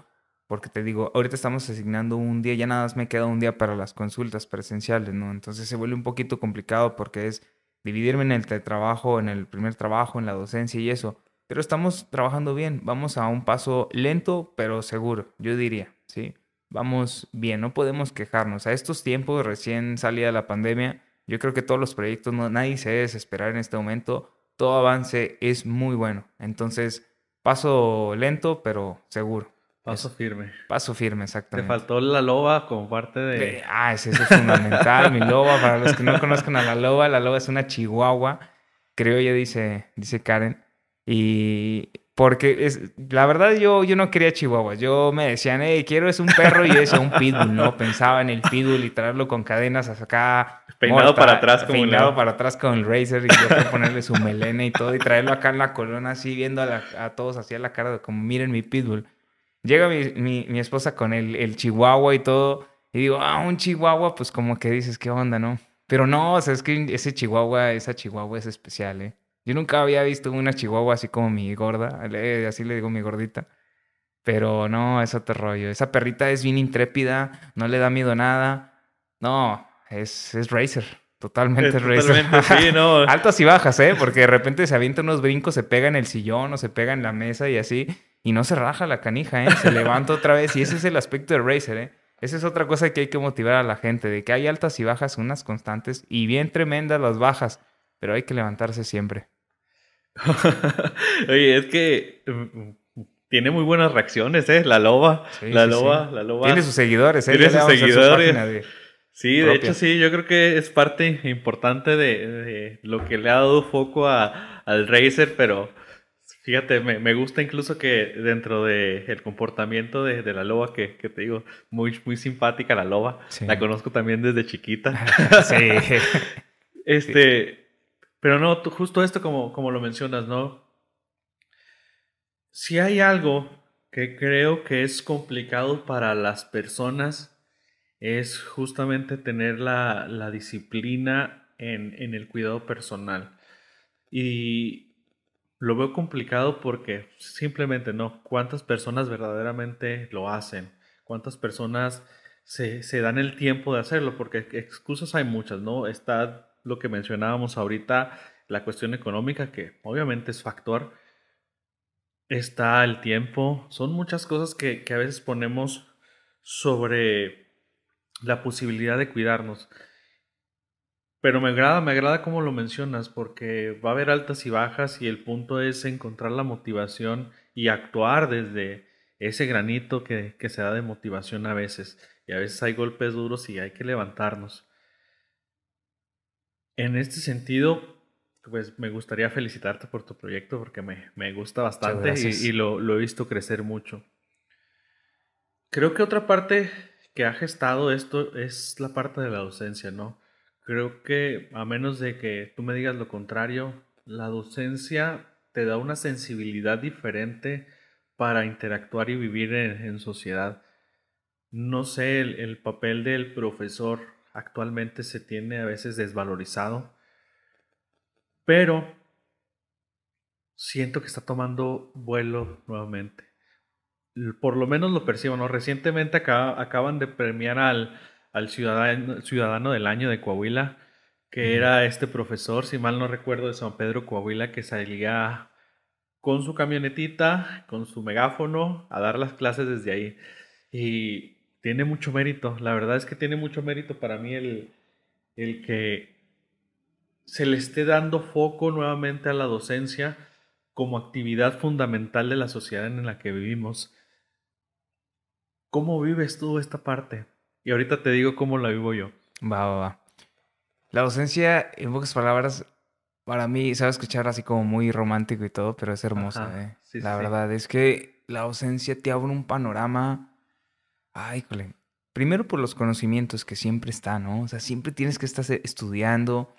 porque te digo, ahorita estamos asignando un día, ya nada más me queda un día para las consultas presenciales, ¿no? Entonces se vuelve un poquito complicado porque es dividirme en el trabajo, en el primer trabajo, en la docencia y eso. Pero estamos trabajando bien, vamos a un paso lento pero seguro, yo diría, ¿sí? Vamos bien, no podemos quejarnos. A estos tiempos, recién salida la pandemia, yo creo que todos los proyectos, no, nadie se debe desesperar en este momento, todo avance es muy bueno. Entonces, paso lento pero seguro. Paso firme. Paso firme, exactamente. Te faltó la loba como parte de... ah, ese, es fundamental, mi loba. Para los que no conozcan a la loba, la loba es una chihuahua, creo ya dice, dice Karen. Y porque es, la verdad yo, yo no quería chihuahuas. Yo me decían, hey, quiero es un perro y yo decía un pitbull, ¿no? Pensaba en el pitbull y traerlo con cadenas hasta acá. Peinado para atrás como Peinado para atrás con el Razer y yo ponerle su melena y todo y traerlo acá en la corona así viendo a, a todos así a la cara de como miren mi pitbull. Llega mi, mi, esposa con el, el, chihuahua y todo. Y digo, ah, un chihuahua, pues como que dices, ¿qué onda, no? Pero no, o sea, es que ese chihuahua, esa chihuahua es especial, ¿eh? Yo nunca había visto una chihuahua así como mi gorda, así le digo mi gordita. Pero no, es otro rollo. Esa perrita es bien intrépida, no le da miedo a nada. No, es, es Racer. Totalmente, es Racer. sí, no. Altas y bajas, ¿eh? Porque de repente se avienta unos brincos, se pega en el sillón o se pega en la mesa y así y no se raja la canija, ¿eh? Se levanta otra vez y ese es el aspecto de Racer, ¿eh? Esa es otra cosa que hay que motivar a la gente, de que hay altas y bajas, unas constantes y bien tremendas las bajas, pero hay que levantarse siempre. Oye, es que mm, tiene muy buenas reacciones, ¿eh? La loba, la loba, la loba. Tiene sus seguidores, ¿eh? Tiene sus seguidores. sí, de hecho sí, yo creo que es parte importante de, lo que le ha dado foco a, al Racer, pero Fíjate, me, gusta incluso que dentro del el comportamiento de, la loba, que, te digo, muy, muy simpática la loba, la conozco también desde chiquita. sí. este, pero no, justo esto como, como lo mencionas, ¿no? Si hay algo que creo que es complicado para las personas, es justamente tener la, la disciplina en, en el cuidado personal. Y, lo veo complicado porque simplemente no. ¿Cuántas personas verdaderamente lo hacen? ¿Cuántas personas se, dan el tiempo de hacerlo? Porque excusas hay muchas, ¿no? Está lo que mencionábamos ahorita, la cuestión económica, que obviamente es factor. Está el tiempo. Son muchas cosas que, que a veces ponemos sobre la posibilidad de cuidarnos. Pero me agrada, me agrada cómo lo mencionas, porque va a haber altas y bajas y el punto es encontrar la motivación y actuar desde ese granito que, se da de motivación a veces. Y a veces hay golpes duros y hay que levantarnos. En este sentido, pues me gustaría felicitarte por tu proyecto porque me, gusta bastante y, lo, lo, he visto crecer mucho. Creo que otra parte que ha gestado esto es la parte de la docencia, ¿no? Creo que a menos de que tú me digas lo contrario, la docencia te da una sensibilidad diferente para interactuar y vivir en, sociedad. No sé, el, papel del profesor actualmente se tiene a veces desvalorizado, pero siento que está tomando vuelo nuevamente. Por lo menos lo percibo, ¿no? Recientemente acaban de premiar al, al ciudadano, ciudadano del año de Coahuila, que era este profesor, si mal no recuerdo, de San Pedro Coahuila, que salía con su camionetita, con su megáfono, a dar las clases desde ahí. Y tiene mucho mérito, la verdad es que tiene mucho mérito para mí el, el que se le esté dando foco nuevamente a la docencia como actividad fundamental de la sociedad en la que vivimos. ¿Cómo vives tú esta parte? Y ahorita te digo cómo la vivo yo. Va, va, va. La docencia, en pocas palabras, para mí, sabe escuchar así como muy romántico y todo, pero es hermosa, ¿eh? la verdad es que la docencia te abre un panorama. Ay, cole. Primero por los conocimientos que siempre están, ¿no? O sea, siempre tienes que estar estudiando.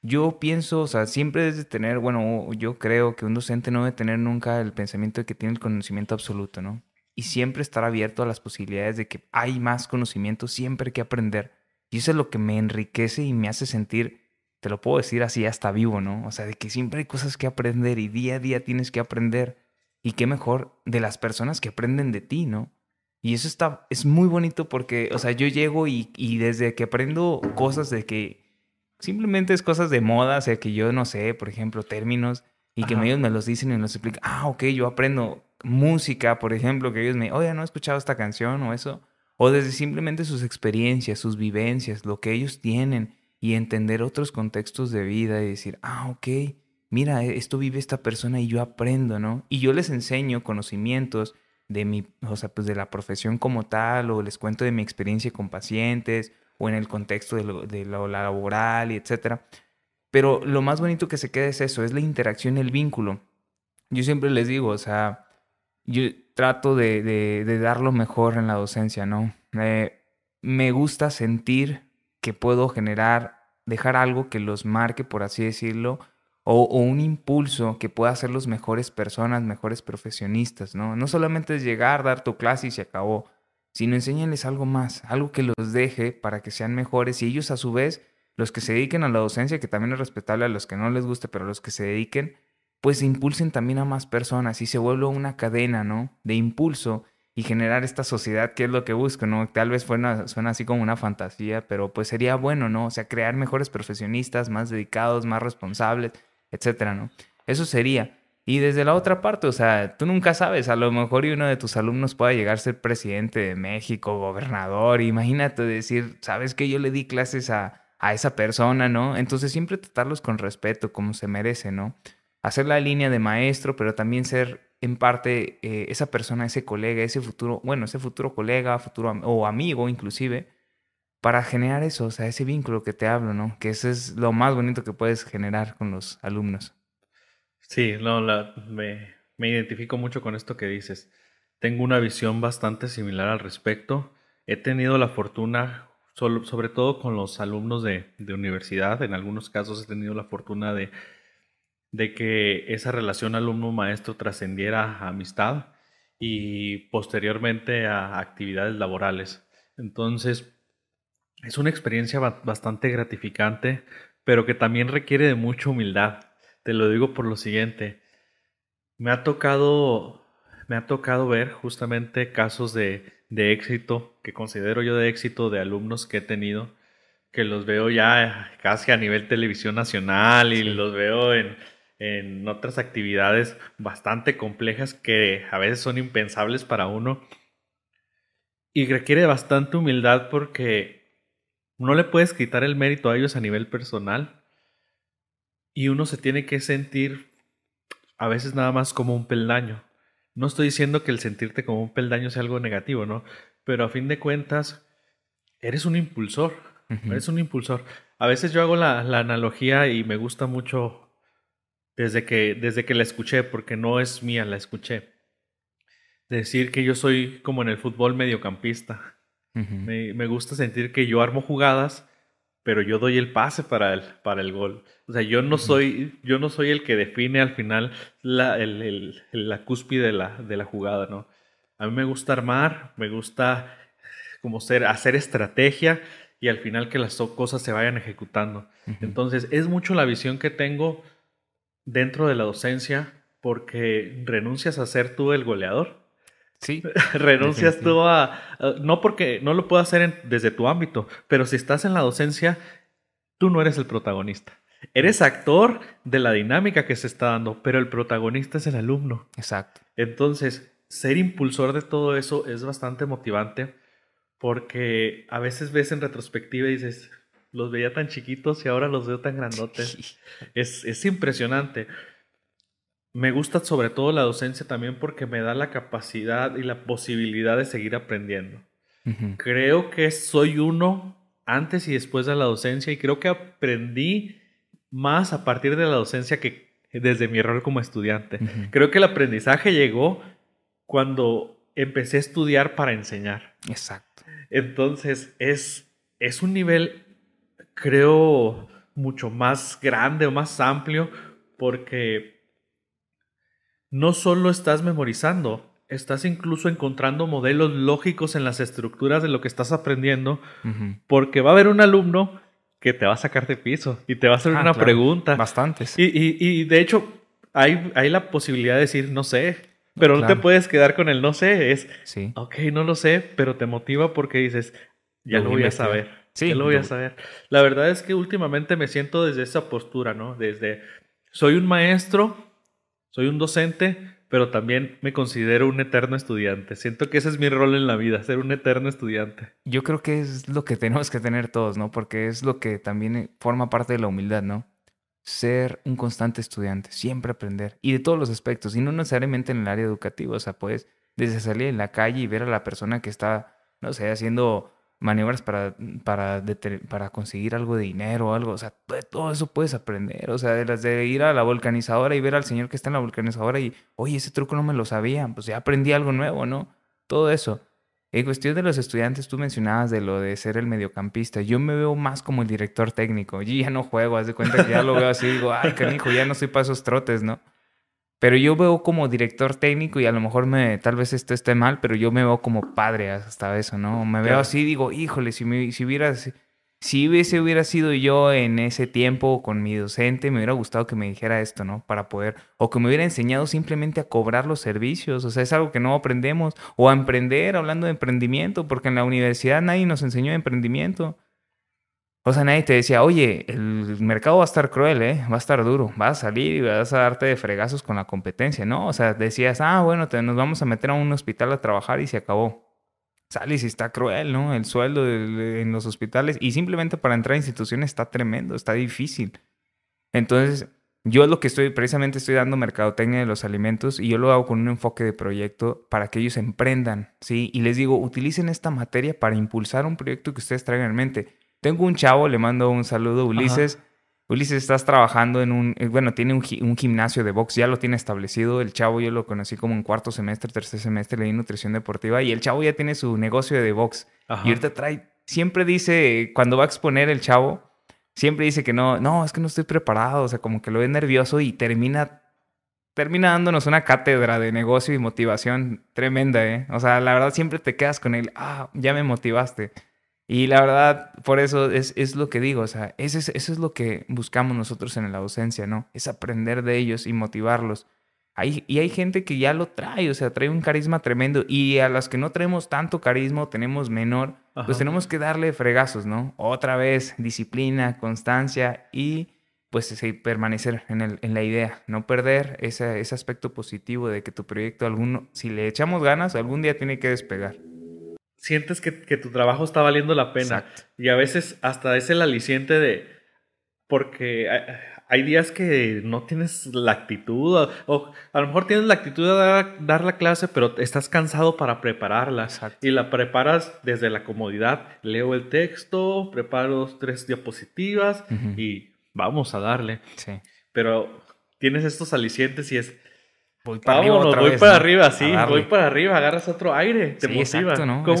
Yo pienso, o sea, siempre debes de tener, bueno, yo creo que un docente no debe tener nunca el pensamiento de que tiene el conocimiento absoluto, ¿no? Y siempre estar abierto a las posibilidades de que hay más conocimiento siempre que aprender. Y eso es lo que me enriquece y me hace sentir, te lo puedo decir así, hasta vivo, ¿no? O sea, de que siempre hay cosas que aprender y día a día tienes que aprender. Y qué mejor de las personas que aprenden de ti, ¿no? Y eso está, es muy bonito porque, o sea, yo llego y, y desde que aprendo cosas de que simplemente es cosas de moda, o sea, que yo no sé, por ejemplo, términos, y que ellos me los dicen y me los explican, ah, ok, yo aprendo música, por ejemplo, que ellos me, oye, no he escuchado esta canción o eso, o desde simplemente sus experiencias, sus vivencias, lo que ellos tienen y entender otros contextos de vida y decir, ah, ok, mira, esto vive esta persona y yo aprendo, ¿no? Y yo les enseño conocimientos de mi, o sea, pues de la profesión como tal, o les cuento de mi experiencia con pacientes, o en el contexto de lo, de lo laboral y etcétera. Pero lo más bonito que se queda es eso, es la interacción, el vínculo. Yo siempre les digo, o sea, yo trato de, de, dar lo mejor en la docencia, ¿no? me gusta sentir que puedo generar, dejar algo que los marque, por así decirlo, o, o, un impulso que pueda hacerlos mejores personas, mejores profesionistas, ¿no? No solamente es llegar, dar tu clase y se acabó, sino enséñales algo más, algo que los deje para que sean mejores y ellos a su vez, los que se dediquen a la docencia, que también es respetable a los que no les guste, pero los que se dediquen, pues impulsen también a más personas y se vuelve una cadena, ¿no? De impulso y generar esta sociedad que es lo que busco, ¿no? Tal vez suena, suena así como una fantasía, pero pues sería bueno, ¿no? O sea, crear mejores profesionistas, más dedicados, más responsables, etcétera, ¿no? Eso sería. Y desde la otra parte, o sea, tú nunca sabes, a lo mejor uno de tus alumnos pueda llegar a ser presidente de México, gobernador, imagínate decir, ¿sabes que yo le di clases a, a esa persona, ¿no? Entonces siempre tratarlos con respeto, como se merece, ¿no? Hacer la línea de maestro, pero también ser en parte eh, esa persona, ese colega, ese futuro, bueno, ese futuro colega, futuro o amigo inclusive, para generar eso, o sea, ese vínculo que te hablo, ¿no? Que eso es lo más bonito que puedes generar con los alumnos. Sí, no, la, me, me identifico mucho con esto que dices. Tengo una visión bastante similar al respecto. He tenido la fortuna, sobre todo con los alumnos de, de universidad, en algunos casos he tenido la fortuna de, de que esa relación alumno-maestro trascendiera a amistad y posteriormente a actividades laborales. Entonces, es una experiencia bastante gratificante, pero que también requiere de mucha humildad. Te lo digo por lo siguiente. Me ha tocado, me ha tocado ver justamente casos de, de éxito, que considero yo de éxito de alumnos que he tenido, que los veo ya casi a nivel televisión nacional y los veo en, en otras actividades bastante complejas que a veces son impensables para uno. Y requiere bastante humildad porque no le puedes quitar el mérito a ellos a nivel personal. Y uno se tiene que sentir a veces nada más como un peldaño. No estoy diciendo que el sentirte como un peldaño sea algo negativo, ¿no? Pero a fin de cuentas, eres un impulsor. Eres un impulsor. A veces yo hago la, la, analogía y me gusta mucho desde que, desde que la escuché, porque no es mía, la escuché. Decir que yo soy como en el fútbol mediocampista. me, me, gusta sentir que yo armo jugadas, pero yo doy el pase para el, para el gol. O sea, yo no, soy, yo no soy el que define al final la, el, el, la cúspide de la, de la jugada, ¿no? A mí me gusta armar, me gusta como ser, hacer estrategia y al final que las cosas se vayan ejecutando. Entonces, es mucho la visión que tengo dentro de la docencia porque renuncias a ser tú el goleador. Sí. renuncias tú a, No porque no lo puedo hacer desde tu ámbito, pero si estás en la docencia, tú no eres el protagonista. Eres actor de la dinámica que se está dando, pero el protagonista es el alumno. Exacto. Entonces, ser impulsor de todo eso es bastante motivante porque a veces ves en retrospectiva y dices, los veía tan chiquitos y ahora los veo tan grandotes. Es, es impresionante. Me gusta sobre todo la docencia también porque me da la capacidad y la posibilidad de seguir aprendiendo. Creo que soy uno antes y después de la docencia y creo que aprendí más a partir de la docencia que desde mi rol como estudiante. Creo que el aprendizaje llegó cuando empecé a estudiar para enseñar. Exacto. Entonces es, es un nivel creo, mucho más grande o más amplio porque no solo estás memorizando, estás incluso encontrando modelos lógicos en las estructuras de lo que estás aprendiendo, porque va a haber un alumno que te va a sacar de piso y te va a hacer ah, una pregunta. Bastantes. Y, y, y, de hecho, hay, hay la posibilidad de decir, no sé, pero no te puedes quedar con el no sé, es, sí. ok, no lo sé, pero te motiva porque dices, ya lo voy a saber. Sí, lo voy a saber. La verdad es que últimamente me siento desde esa postura, ¿no? Desde soy un maestro, soy un docente, pero también me considero un eterno estudiante. Siento que ese es mi rol en la vida, ser un eterno estudiante. Yo creo que es lo que tenemos que tener todos, ¿no? Porque es lo que también forma parte de la humildad, ¿no? Ser un constante estudiante, siempre aprender. Y de todos los aspectos, y no necesariamente en el área educativa. O sea, puedes desde salir en la calle y ver a la persona que está, no sé, haciendo maniobras para, para, para conseguir algo de dinero o algo. O sea, todo eso puedes aprender. O sea, de las de ir a la vulcanizadora y ver al señor que está en la vulcanizadora y, oye, ese truco no me lo sabía. Pues ya aprendí algo nuevo, ¿no? Todo eso. En cuestión de los estudiantes, tú mencionabas de lo de ser el mediocampista. Yo me veo más como el director técnico. Yo ya no juego, haz de cuenta que ya lo veo así. Digo, ay, canijo, ya no soy para esos trotes, ¿no? Pero yo veo como director técnico y a lo mejor me, tal vez esto esté mal, pero yo me veo como padre hasta eso, ¿no? Me veo así, digo, híjole, si, me, si hubiera, si hubiese hubiera sido yo en ese tiempo con mi docente, me hubiera gustado que me dijera esto, ¿no? Para poder, o que me hubiera enseñado simplemente a cobrar los servicios, o sea, es algo que no aprendemos, o a emprender, hablando de emprendimiento, porque en la universidad nadie nos enseñó emprendimiento. O sea, nadie te decía, oye, el mercado va a estar cruel, ¿eh? Va a estar duro, vas a salir y vas a darte de fregazos con la competencia, ¿no? O sea, decías, ah, bueno, nos vamos a meter a un hospital a trabajar y se acabó. Sales y está cruel, ¿no? El sueldo en los hospitales y simplemente para entrar a instituciones está tremendo, está difícil. Entonces, yo lo que estoy, precisamente estoy dando mercadotecnia de los alimentos y yo lo hago con un enfoque de proyecto para que ellos emprendan, ¿sí? Y les digo, utilicen esta materia para impulsar un proyecto que ustedes traigan en mente tengo un chavo, le mando un saludo, Ulises. Ulises, estás trabajando en un, eh, bueno, tiene un, gimnasio de box, ya lo tiene establecido. El chavo yo lo conocí como en cuarto semestre, tercer semestre, le di nutrición deportiva y el chavo ya tiene su negocio de box. Y ahorita trae, siempre dice, cuando va a exponer el chavo, siempre dice que no, no, es que no estoy preparado, o sea, como que lo ve nervioso y termina, termina dándonos una cátedra de negocio y motivación tremenda, ¿eh? O sea, la verdad siempre te quedas con él, ah, ya me motivaste. Y la verdad, por eso es, es lo que digo, o sea, eso es, eso es lo que buscamos nosotros en la docencia, ¿no? Es aprender de ellos y motivarlos. Hay, y hay gente que ya lo trae, o sea, trae un carisma tremendo. Y a las que no traemos tanto carisma, tenemos menor, pues tenemos que darle fregazos, ¿no? Otra vez, disciplina, constancia y pues permanecer en, el, en la idea, no perder ese, ese aspecto positivo de que tu proyecto, alguno, si le echamos ganas, algún día tiene que despegar sientes que, tu trabajo está valiendo la pena. Y a veces hasta es el aliciente de... Porque hay días que no tienes la actitud, o, a lo mejor tienes la actitud de dar, la clase, pero estás cansado para prepararla. Y la preparas desde la comodidad. Leo el texto, preparo tres diapositivas y vamos a darle. Pero tienes estos alicientes y es voy para arriba voy para arriba, sí, voy para arriba, agarras otro aire, te motiva.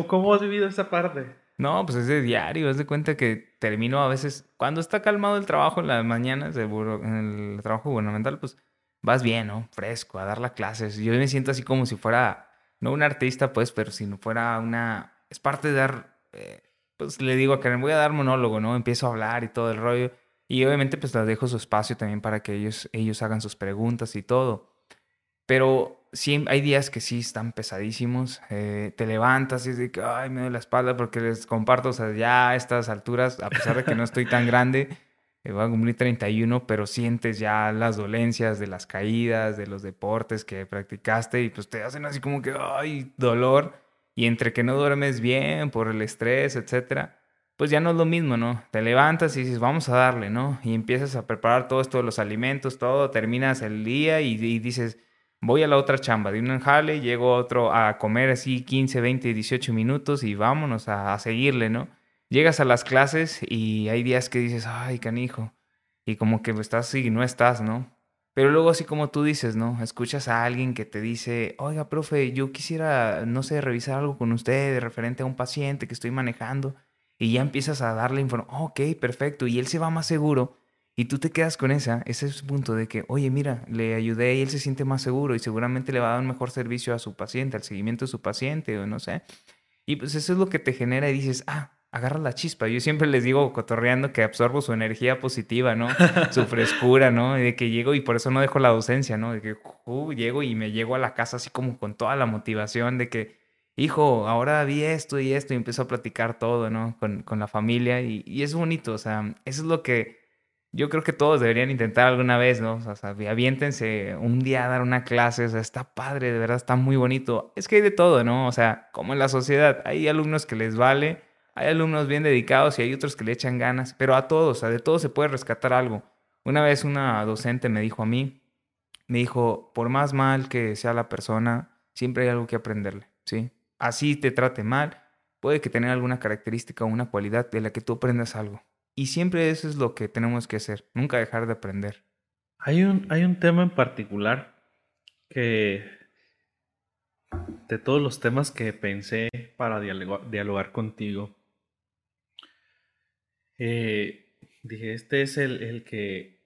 ¿Cómo, has vivido esa parte? No, pues es de diario, es de cuenta que termino a veces, cuando está calmado el trabajo en las mañanas, en el trabajo gubernamental, pues vas bien, ¿no? Fresco, a dar las clases. Yo me siento así como si fuera, no un artista, pues, pero si no fuera una, es parte de dar, eh, pues le digo a Karen, voy a dar monólogo, ¿no? Empiezo a hablar y todo el rollo. Y obviamente pues les dejo su espacio también para que ellos, ellos hagan sus preguntas y todo. Pero sí, hay días que sí están pesadísimos. Eh, te levantas y es ay, me duele la espalda porque les comparto, o sea, ya a estas alturas, a pesar de que no estoy tan grande, eh, voy a cumplir 31, pero sientes ya las dolencias de las caídas, de los deportes que practicaste y pues te hacen así como que, ay, dolor. Y entre que no duermes bien por el estrés, etcétera, pues ya no es lo mismo, ¿no? Te levantas y dices, vamos a darle, ¿no? Y empiezas a preparar todo esto, los alimentos, todo, terminas el día y dices, voy a la otra chamba, de un jale, llego a otro a comer así 15, 20, 18 minutos y vámonos a, seguirle, ¿no? Llegas a las clases y hay días que dices, ay, canijo, y como que estás y no estás, ¿no? Pero luego así como tú dices, ¿no? Escuchas a alguien que te dice, oiga, profe, yo quisiera, no sé, revisar algo con usted referente a un paciente que estoy manejando. Y ya empiezas a darle información, ok, perfecto. Y él se va más seguro y tú te quedas con esa, ese punto de que, oye, mira, le ayudé y él se siente más seguro y seguramente le va a dar un mejor servicio a su paciente, al seguimiento de su paciente o no sé. Y pues eso es lo que te genera y dices, ah, agarra la chispa. Yo siempre les digo, cotorreando, que absorbo su energía positiva, ¿no? su frescura, ¿no? De que llego y por eso no dejo la docencia, ¿no? De que uh, llego y me llego a la casa así como con toda la motivación de que, hijo, ahora vi esto y esto y empiezo a platicar todo, ¿no? Con, con la familia y, y es bonito, o sea, eso es lo que yo creo que todos deberían intentar alguna vez, ¿no? O sea, aviéntense un día a dar una clase, o sea, está padre, de verdad está muy bonito. Es que hay de todo, ¿no? O sea, como en la sociedad, hay alumnos que les vale, hay alumnos bien dedicados y hay otros que le echan ganas, pero a todos, o sea, de todos se puede rescatar algo. Una vez una docente me dijo a mí, me dijo, por más mal que sea la persona, siempre hay algo que aprenderle, ¿sí? Así te trate mal, puede que tenga alguna característica o una cualidad de la que tú aprendas algo. Y siempre eso es lo que tenemos que hacer, nunca dejar de aprender. Hay un, hay un tema en particular que de todos los temas que pensé para dialogar, contigo, eh, dije, este es el, el, que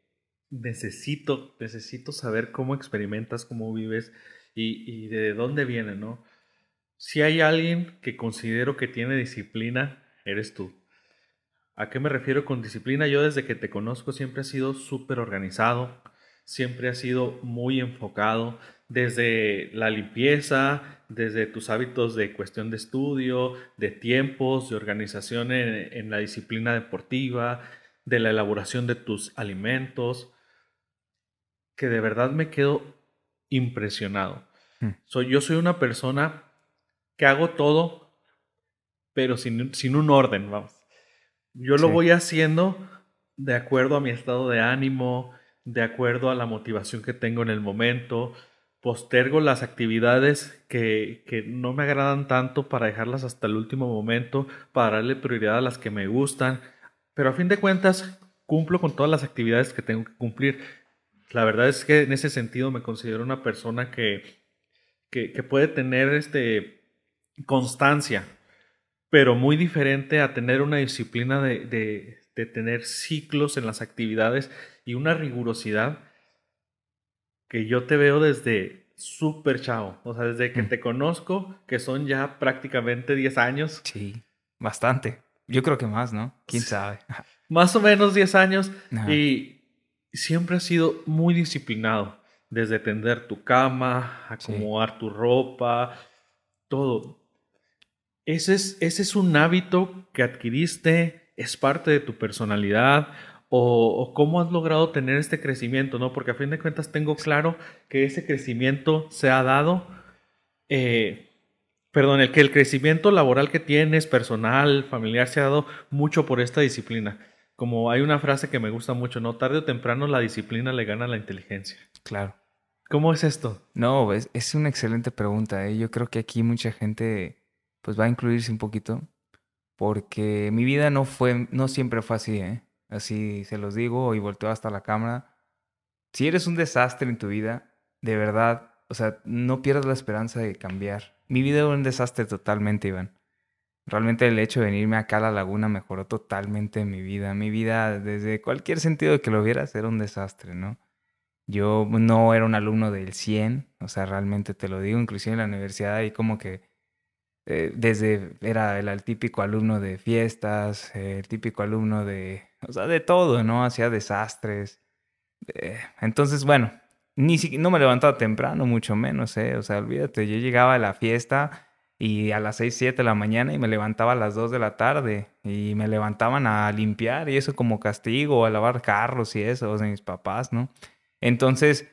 necesito, necesito saber cómo experimentas, cómo vives y, y de dónde viene, ¿no? Si hay alguien que considero que tiene disciplina, eres tú. ¿A qué me refiero con disciplina? Yo desde que te conozco siempre he sido súper organizado, siempre he sido muy enfocado, desde la limpieza, desde tus hábitos de cuestión de estudio, de tiempos, de organización en, la disciplina deportiva, de la elaboración de tus alimentos, que de verdad me quedo impresionado. Hmm. Soy, yo soy una persona que hago todo, pero sin, sin un orden, vamos. Yo lo voy haciendo de acuerdo a mi estado de ánimo, de acuerdo a la motivación que tengo en el momento. Postergo las actividades que, que no me agradan tanto para dejarlas hasta el último momento, para darle prioridad a las que me gustan. Pero a fin de cuentas, cumplo con todas las actividades que tengo que cumplir. La verdad es que en ese sentido me considero una persona que, que, puede tener este, constancia, pero muy diferente a tener una disciplina de, de, de tener ciclos en las actividades y una rigurosidad que yo te veo desde súper chavo, o sea, desde que mm. te conozco, que son ya prácticamente 10 años. Sí, bastante. Yo creo que más, ¿no? ¿Quién sabe? más o menos 10 años y siempre has sido muy disciplinado, desde tender tu cama, acomodar tu ropa, todo. Ese es, ese es un hábito que adquiriste, es parte de tu personalidad o, cómo has logrado tener este crecimiento, ¿no? Porque a fin de cuentas tengo claro que ese crecimiento se ha dado, eh, perdón, el que el crecimiento laboral que tienes, personal, familiar, se ha dado mucho por esta disciplina. Como hay una frase que me gusta mucho, ¿no? Tarde o temprano la disciplina le gana a la inteligencia. Claro. ¿Cómo es esto? No, es, es una excelente pregunta. ¿eh? Yo creo que aquí mucha gente pues va a incluirse un poquito porque mi vida no fue, no siempre fue así, ¿eh? Así se los digo y volteo hasta la cámara. Si eres un desastre en tu vida, de verdad, o sea, no pierdas la esperanza de cambiar. Mi vida era un desastre totalmente, Iván. Realmente el hecho de venirme acá a la laguna mejoró totalmente mi vida. Mi vida, desde cualquier sentido que lo vieras, era un desastre, ¿no? Yo no era un alumno del 100, o sea, realmente te lo digo, inclusive en la universidad y como que eh, desde era el, típico alumno de fiestas, el típico alumno de, o sea, de todo, ¿no? Hacía desastres. Eh, entonces, bueno, ni siquiera, no me levantaba temprano, mucho menos, ¿eh? O sea, olvídate, yo llegaba a la fiesta y a las 6, 7 de la mañana y me levantaba a las 2 de la tarde y me levantaban a limpiar y eso como castigo, a lavar carros y eso, o sea, mis papás, ¿no? Entonces,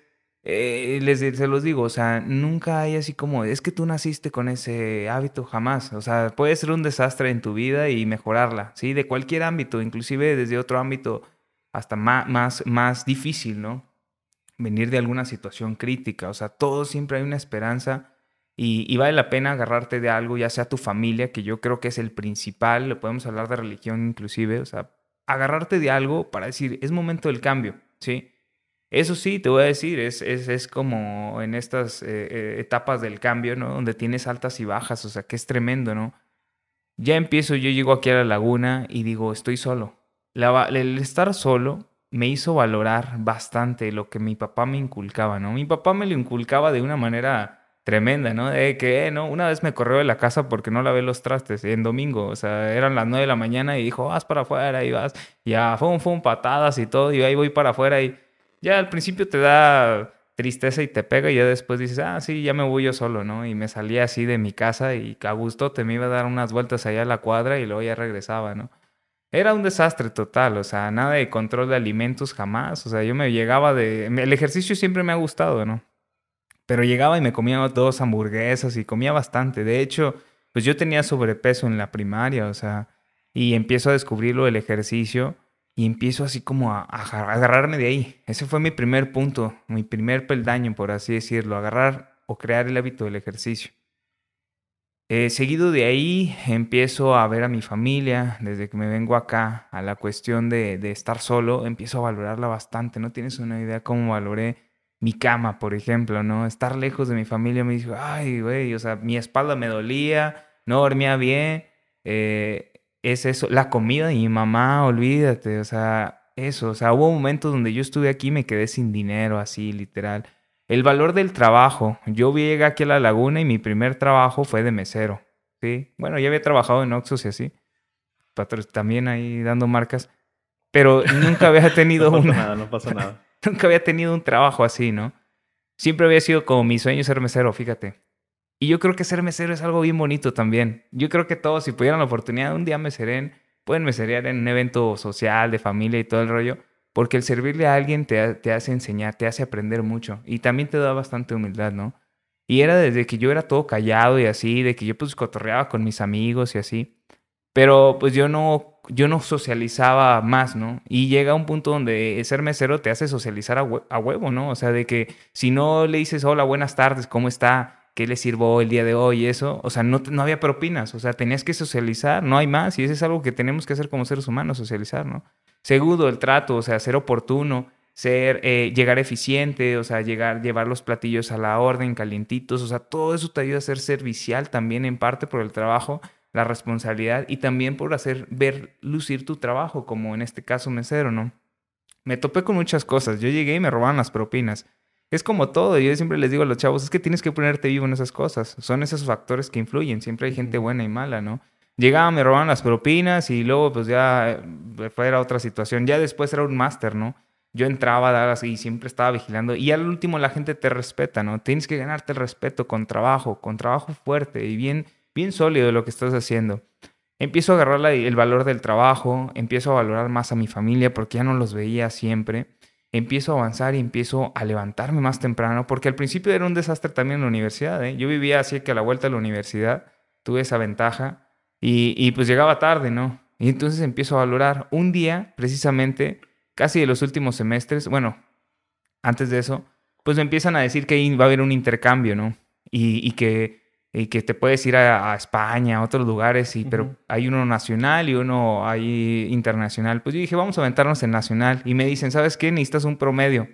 eh, les, se los digo, o sea, nunca hay así como, es que tú naciste con ese hábito, jamás. O sea, puede ser un desastre en tu vida y mejorarla, ¿sí? De cualquier ámbito, inclusive desde otro ámbito hasta más, más, más difícil, ¿no? Venir de alguna situación crítica, o sea, todo siempre hay una esperanza y, vale la pena agarrarte de algo, ya sea tu familia, que yo creo que es el principal, le podemos hablar de religión inclusive, o sea, agarrarte de algo para decir, es momento del cambio, ¿sí? Eso sí, te voy a decir, es, es, es como en estas eh, eh, etapas del cambio, ¿no? Donde tienes altas y bajas, o sea, que es tremendo, ¿no? Ya empiezo, yo llego aquí a la laguna y digo, estoy solo. el estar solo me hizo valorar bastante lo que mi papá me inculcaba, ¿no? Mi papá me lo inculcaba de una manera tremenda, ¿no? De que, ¿no? Una vez me corrió de la casa porque no lavé los trastes en domingo, o sea, eran las nueve de la mañana y dijo, vas para afuera y vas, ya, fue un patadas y todo, y ahí voy para afuera y ya al principio te da tristeza y te pega y ya después dices, ah, sí, ya me voy yo solo, ¿no? Y me salía así de mi casa y a gusto te me iba a dar unas vueltas allá a la cuadra y luego ya regresaba, ¿no? Era un desastre total, o sea, nada de control de alimentos jamás, o sea, yo me llegaba de... El ejercicio siempre me ha gustado, ¿no? Pero llegaba y me comía dos hamburguesas y comía bastante. De hecho, pues yo tenía sobrepeso en la primaria, o sea, y empiezo a descubrirlo el ejercicio y empiezo así como a, agarrarme de ahí. Ese fue mi primer punto, mi primer peldaño, por así decirlo, agarrar o crear el hábito del ejercicio. Eh, seguido de ahí empiezo a ver a mi familia, desde que me vengo acá a la cuestión de, de, estar solo, empiezo a valorarla bastante, no tienes una idea cómo valoré mi cama, por ejemplo, ¿no? Estar lejos de mi familia me dijo, ay, güey, o sea, mi espalda me dolía, no dormía bien, eh, es eso, la comida de mi mamá, olvídate, o sea, eso, o sea, hubo momentos donde yo estuve aquí y me quedé sin dinero, así, literal. El valor del trabajo, yo llegué aquí a la laguna y mi primer trabajo fue de mesero, ¿sí? Bueno, ya había trabajado en Oxxos y así, también ahí dando marcas, pero nunca había tenido no pasa nada, no pasa nada. nunca había tenido un trabajo así, ¿no? Siempre había sido como mi sueño ser mesero, fíjate. Y yo creo que ser mesero es algo bien bonito también. Yo creo que todos, si pudieran la oportunidad, un día meseren, pueden meserear en un evento social, de familia y todo el rollo, porque el servirle a alguien te, te hace enseñar, te hace aprender mucho y también te da bastante humildad, ¿no? Y era desde que yo era todo callado y así, de que yo pues cotorreaba con mis amigos y así, pero pues yo no, yo no socializaba más, ¿no? Y llega un punto donde ser mesero te hace socializar a, a huevo, ¿no? O sea, de que si no le dices hola, buenas tardes, ¿cómo está? Qué le sirvo el día de hoy eso, o sea, no, no había propinas, o sea, tenías que socializar, no hay más, y eso es algo que tenemos que hacer como seres humanos, socializar, ¿no? Segundo, el trato, o sea, ser oportuno, ser, eh, llegar eficiente, o sea, llegar, llevar los platillos a la orden, calientitos, o sea, todo eso te ayuda a ser servicial también en parte por el trabajo, la responsabilidad y también por hacer ver lucir tu trabajo, como en este caso mesero, ¿no? Me topé con muchas cosas, yo llegué y me robaban las propinas. Es como todo, yo siempre les digo a los chavos, es que tienes que ponerte vivo en esas cosas, son esos factores que influyen, siempre hay gente buena y mala, ¿no? Llegaba, me robaban las propinas y luego pues ya eh, era otra situación, ya después era un máster, ¿no? Yo entraba a dar y siempre estaba vigilando y al último la gente te respeta, ¿no? Tienes que ganarte el respeto con trabajo, con trabajo fuerte y bien, bien sólido lo que estás haciendo. Empiezo a agarrar el valor del trabajo, empiezo a valorar más a mi familia porque ya no los veía siempre empiezo a avanzar y empiezo a levantarme más temprano, porque al principio era un desastre también en la universidad. ¿eh? Yo vivía así que a la vuelta a la universidad tuve esa ventaja y, pues llegaba tarde, ¿no? Y entonces empiezo a valorar. Un día, precisamente, casi de los últimos semestres, bueno, antes de eso, pues me empiezan a decir que va a haber un intercambio, ¿no? Y que y que te puedes ir a, España, a otros lugares, y, pero hay uno nacional y uno hay internacional. Pues yo dije, vamos a aventarnos en nacional. Y me dicen, ¿sabes qué? Necesitas un promedio.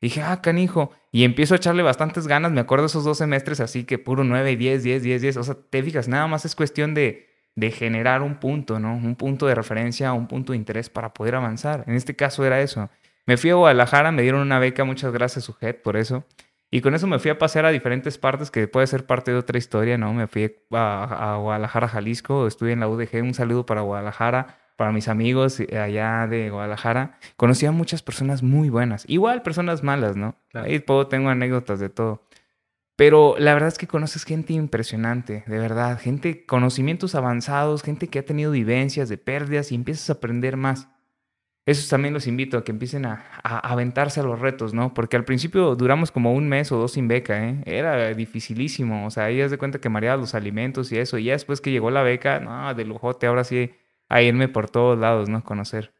Y dije, ah, canijo. Y empiezo a echarle bastantes ganas. Me acuerdo esos dos semestres así que puro 9, 10, 10, 10, 10. O sea, te fijas, nada más es cuestión de, de generar un punto, ¿no? Un punto de referencia, un punto de interés para poder avanzar. En este caso era eso. Me fui a Guadalajara, me dieron una beca, muchas gracias, Sujet, por eso. Y con eso me fui a pasear a diferentes partes que puede ser parte de otra historia, ¿no? Me fui a, Guadalajara, Jalisco, estuve en la UDG, un saludo para Guadalajara, para mis amigos allá de Guadalajara. Conocí a muchas personas muy buenas, igual personas malas, ¿no? Ahí puedo, tengo anécdotas de todo. Pero la verdad es que conoces gente impresionante, de verdad, gente, conocimientos avanzados, gente que ha tenido vivencias de pérdidas y empiezas a aprender más. Eso también los invito a que empiecen a, aventarse a los retos, ¿no? Porque al principio duramos como un mes o dos sin beca, ¿eh? Era dificilísimo. O sea, ahí das de cuenta que mareaba los alimentos y eso. Y ya después que llegó la beca, no, de lujote, ahora sí, a irme por todos lados, ¿no? Conocer.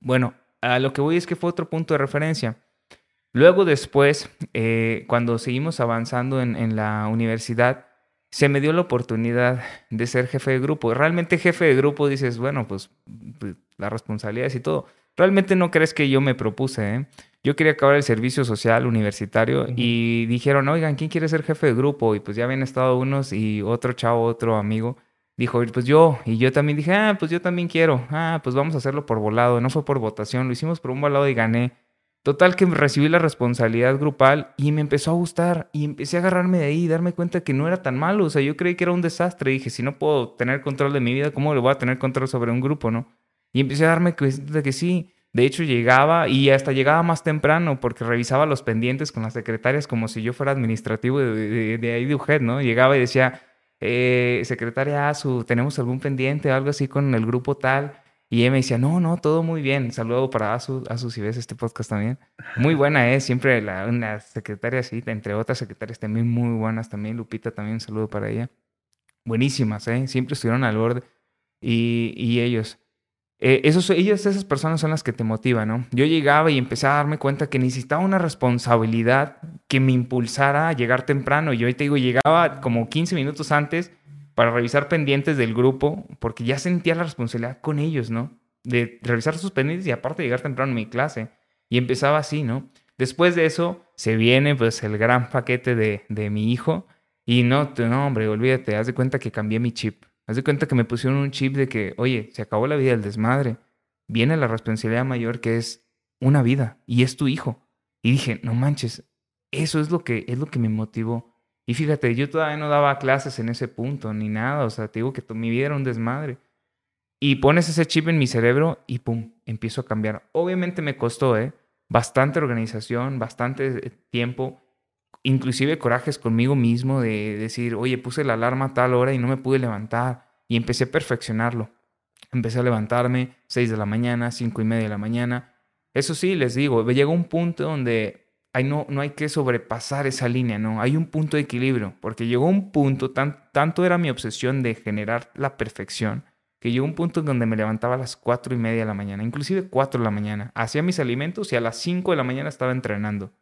Bueno, a lo que voy es que fue otro punto de referencia. Luego después, eh, cuando seguimos avanzando en la universidad, se me dio la oportunidad de ser jefe de grupo. Realmente jefe de grupo dices, bueno, pues, pues las responsabilidades y todo. Realmente no crees que yo me propuse, ¿eh? Yo quería acabar el servicio social universitario y dijeron, oigan, ¿quién quiere ser jefe de grupo? Y pues ya habían estado unos y otro chavo, otro amigo, dijo, pues yo. Y yo también dije, ah, pues yo también quiero. Ah, pues vamos a hacerlo por volado. No fue por votación, lo hicimos por un volado y gané. Total que recibí la responsabilidad grupal y me empezó a gustar y empecé a agarrarme de ahí y darme cuenta que no era tan malo. O sea, yo creí que era un desastre. Y dije, si no puedo tener control de mi vida, ¿cómo le voy a tener control sobre un grupo, no? Y empecé a darme cuenta de que sí. De hecho, llegaba y hasta llegaba más temprano porque revisaba los pendientes con las secretarias como si yo fuera administrativo de, ahí de UGED, ¿no? Llegaba y decía, eh, secretaria Azu, ¿tenemos algún pendiente o algo así con el grupo tal? Y ella me decía, no, no, todo muy bien. Saludo para Asu, Asu si ves este podcast también. Muy buena es, siempre la, una secretaria así, entre otras secretarias también muy buenas también. Lupita también, un saludo para ella. Buenísimas, ¿eh? Siempre estuvieron al borde. Y, y ellos. Eh, esos, ellos, esas personas son las que te motivan, ¿no? Yo llegaba y empecé a darme cuenta que necesitaba una responsabilidad que me impulsara a llegar temprano. Y hoy te digo, llegaba como 15 minutos antes para revisar pendientes del grupo, porque ya sentía la responsabilidad con ellos, ¿no? De revisar sus pendientes y aparte llegar temprano a mi clase. Y empezaba así, ¿no? Después de eso se viene pues el gran paquete de, de mi hijo y no, no, hombre, olvídate, haz de cuenta que cambié mi chip. Haz de cuenta que me pusieron un chip de que, oye, se acabó la vida del desmadre. Viene la responsabilidad mayor que es una vida y es tu hijo. Y dije, no manches, eso es lo que es lo que me motivó y fíjate, yo todavía no daba clases en ese punto, ni nada. O sea, te digo que mi vida era un desmadre. Y pones ese chip en mi cerebro y pum, empiezo a cambiar. Obviamente me costó, ¿eh? Bastante organización, bastante eh, tiempo, inclusive corajes conmigo mismo de decir, oye, puse la alarma a tal hora y no me pude levantar. Y empecé a perfeccionarlo. Empecé a levantarme 6 de la mañana, 5 y media de la mañana. Eso sí, les digo, llegó un punto donde no, no hay que sobrepasar esa línea, ¿no? Hay un punto de equilibrio, porque llegó un punto, tan, tanto era mi obsesión de generar la perfección, que llegó un punto en donde me levantaba a las cuatro y media de la mañana, inclusive cuatro de la mañana, hacía mis alimentos y a las cinco de la mañana estaba entrenando.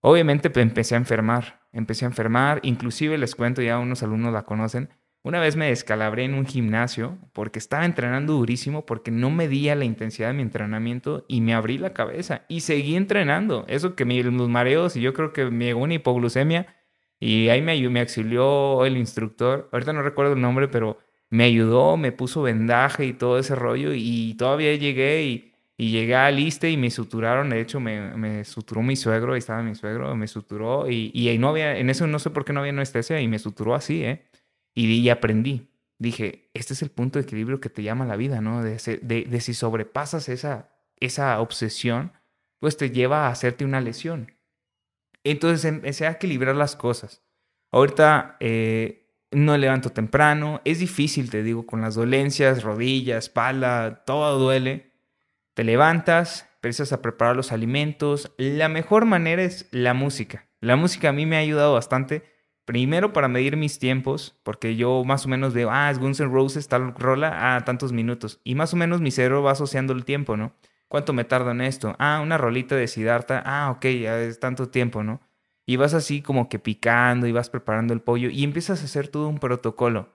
Obviamente empecé a enfermar, empecé a enfermar, inclusive les cuento, ya unos alumnos la conocen, Una vez me descalabré en un gimnasio porque estaba entrenando durísimo, porque no medía la intensidad de mi entrenamiento y me abrí la cabeza y seguí entrenando. Eso que me, los mareos y yo creo que me llegó una hipoglucemia y ahí me, me auxilió el instructor. Ahorita no recuerdo el nombre, pero me ayudó, me puso vendaje y todo ese rollo y todavía llegué y, llegué al ISTE y me suturaron. De hecho, me, suturó mi suegro, ahí estaba mi suegro, me suturó y, y no había, en eso no sé por qué no había anestesia y me suturó así, ¿eh? Y, aprendí. Dije, este es el punto de equilibrio que te llama la vida, ¿no? De, de, si sobrepasas esa, esa obsesión, pues te lleva a hacerte una lesión. Entonces empecé a equilibrar las cosas. Ahorita eh, no levanto temprano, es difícil, te digo, con las dolencias, rodillas, espalda, todo duele. Te levantas, empiezas a preparar los alimentos. La mejor manera es la música. La música a mí me ha ayudado bastante Primero para medir mis tiempos, porque yo más o menos veo, ah, es Guns N' Roses, tal rola, ah, tantos minutos. Y más o menos mi cerebro va asociando el tiempo, ¿no? ¿Cuánto me tardo en esto? Ah, una rolita de Siddhartha, ah, ok, ya es tanto tiempo, ¿no? Y vas así como que picando y vas preparando el pollo y empiezas a hacer todo un protocolo.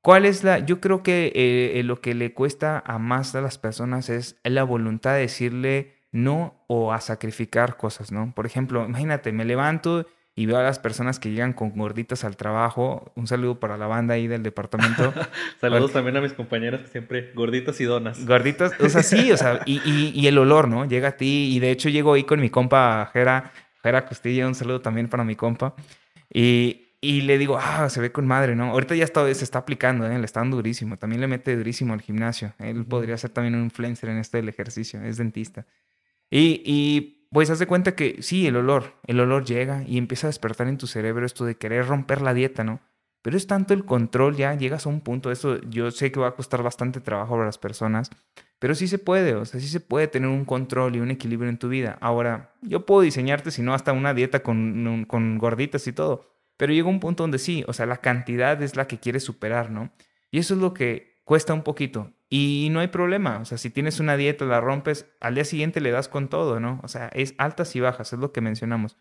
¿Cuál es la? Yo creo que eh, lo que le cuesta a más a las personas es la voluntad de decirle no o a sacrificar cosas, ¿no? Por ejemplo, imagínate, me levanto y veo a las personas que llegan con gorditas al trabajo. Un saludo para la banda ahí del departamento. Saludos también a mis compañeros que siempre gorditas y donas. Gorditas, o sea, sí, o sea, y, y, el olor, ¿no? Llega a ti y de hecho llego ahí con mi compa Jera, Jera Costilla, un saludo también para mi compa. Y, y le digo, ah, se ve con madre, ¿no? Ahorita ya está, se está aplicando, ¿eh? Le está dando durísimo. También le mete durísimo al gimnasio. Él podría ser también un influencer en este del ejercicio, es dentista. Y, y pues haz de cuenta que sí, el olor, el olor llega y empieza a despertar en tu cerebro esto de querer romper la dieta, ¿no? Pero es tanto el control, ya llegas a un punto, eso yo sé que va a costar bastante trabajo para las personas, pero sí se puede, o sea, sí se puede tener un control y un equilibrio en tu vida. Ahora, yo puedo diseñarte, si no, hasta una dieta con, con gorditas y todo, pero llega un punto donde sí, o sea, la cantidad es la que quieres superar, ¿no? Y eso es lo que cuesta un poquito. Y no hay problema, o sea, si tienes una dieta, la rompes, al día siguiente le das con todo, ¿no? O sea, es altas y bajas, es lo que mencionamos.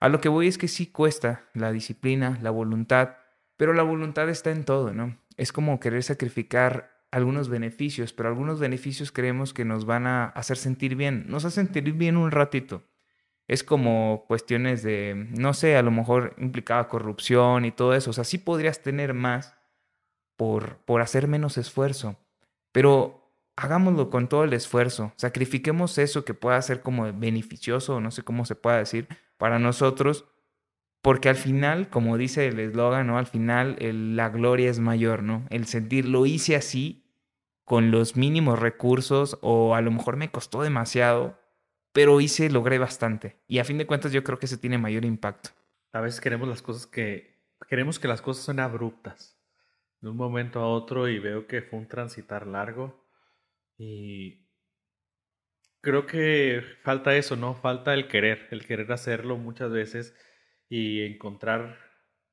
A lo que voy es que sí cuesta la disciplina, la voluntad, pero la voluntad está en todo, ¿no? Es como querer sacrificar algunos beneficios, pero algunos beneficios creemos que nos van a hacer sentir bien, nos hacen sentir bien un ratito. Es como cuestiones de, no sé, a lo mejor implicaba corrupción y todo eso, o sea, sí podrías tener más por, por hacer menos esfuerzo pero hagámoslo con todo el esfuerzo, sacrifiquemos eso que pueda ser como beneficioso, no sé cómo se pueda decir, para nosotros, porque al final, como dice el eslogan, ¿no? Al final la gloria es mayor, ¿no? El sentir, lo hice así, con los mínimos recursos, o a lo mejor me costó demasiado, pero hice, logré bastante. Y a fin de cuentas yo creo que eso tiene mayor impacto. A veces queremos las cosas que, queremos que las cosas sean abruptas de un momento a otro y veo que fue un transitar largo y creo que falta eso, ¿no? Falta el querer, el querer hacerlo muchas veces y encontrar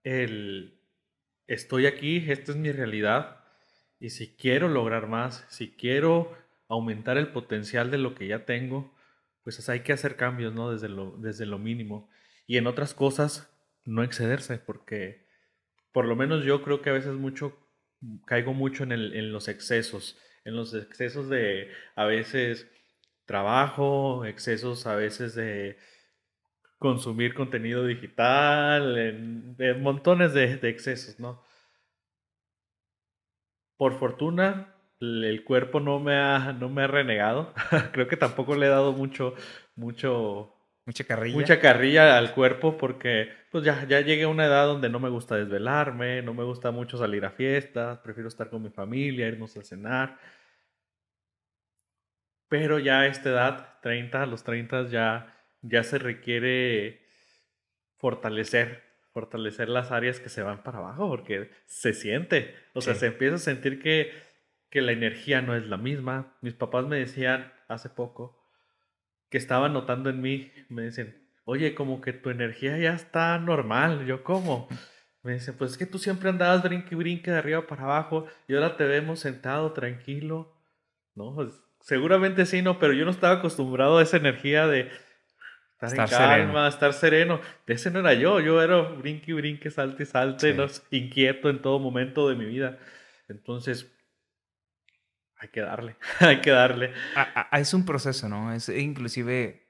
el estoy aquí, esta es mi realidad y si quiero lograr más, si quiero aumentar el potencial de lo que ya tengo, pues hay que hacer cambios, ¿no? Desde lo, desde lo mínimo. Y en otras cosas, no excederse, porque por lo menos yo creo que a veces mucho caigo mucho en, el, en los excesos, en los excesos de a veces trabajo, excesos a veces de consumir contenido digital, en, montones de, de, excesos, ¿no? Por fortuna, el cuerpo no me ha, no me ha renegado. Creo que tampoco le he dado mucho, mucho Mucha carrilla. Mucha carrilla al cuerpo porque pues ya, ya llegué a una edad donde no me gusta desvelarme, no me gusta mucho salir a fiestas, prefiero estar con mi familia, irnos a cenar. Pero ya a esta edad, 30, a los 30 ya, ya se requiere fortalecer, fortalecer las áreas que se van para abajo porque se siente, o sea, se empieza a sentir que, que la energía no es la misma. Mis papás me decían hace poco, que estaba notando en mí, me dicen, oye, como que tu energía ya está normal. Yo, ¿cómo? Me dicen, pues es que tú siempre andabas brinque y brinque de arriba para abajo y ahora te vemos sentado, tranquilo. ¿No? Pues, seguramente sí, no, pero yo no estaba acostumbrado a esa energía de Estar, calma, sereno. estar sereno. De ese no era yo. Yo era brinque, brinque, salte, salte, inquieto en todo momento de mi vida. Entonces, hay que darle, hay que darle. es un proceso, ¿no? Es inclusive,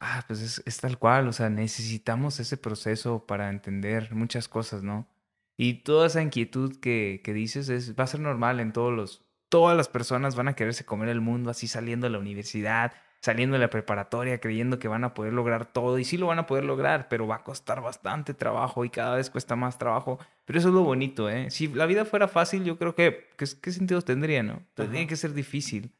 ah, pues es, es, tal cual, o sea, necesitamos ese proceso para entender muchas cosas, ¿no? Y toda esa inquietud que, que dices es, va a ser normal en todos los, todas las personas van a quererse comer el mundo así saliendo de la universidad, saliendo de la preparatoria creyendo que van a poder lograr todo y sí lo van a poder lograr, pero va a costar bastante trabajo y cada vez cuesta más trabajo. Pero eso es lo bonito, ¿eh? Si la vida fuera fácil, yo creo que, ¿qué, sentido tendría, no? Tiene que ser difícil.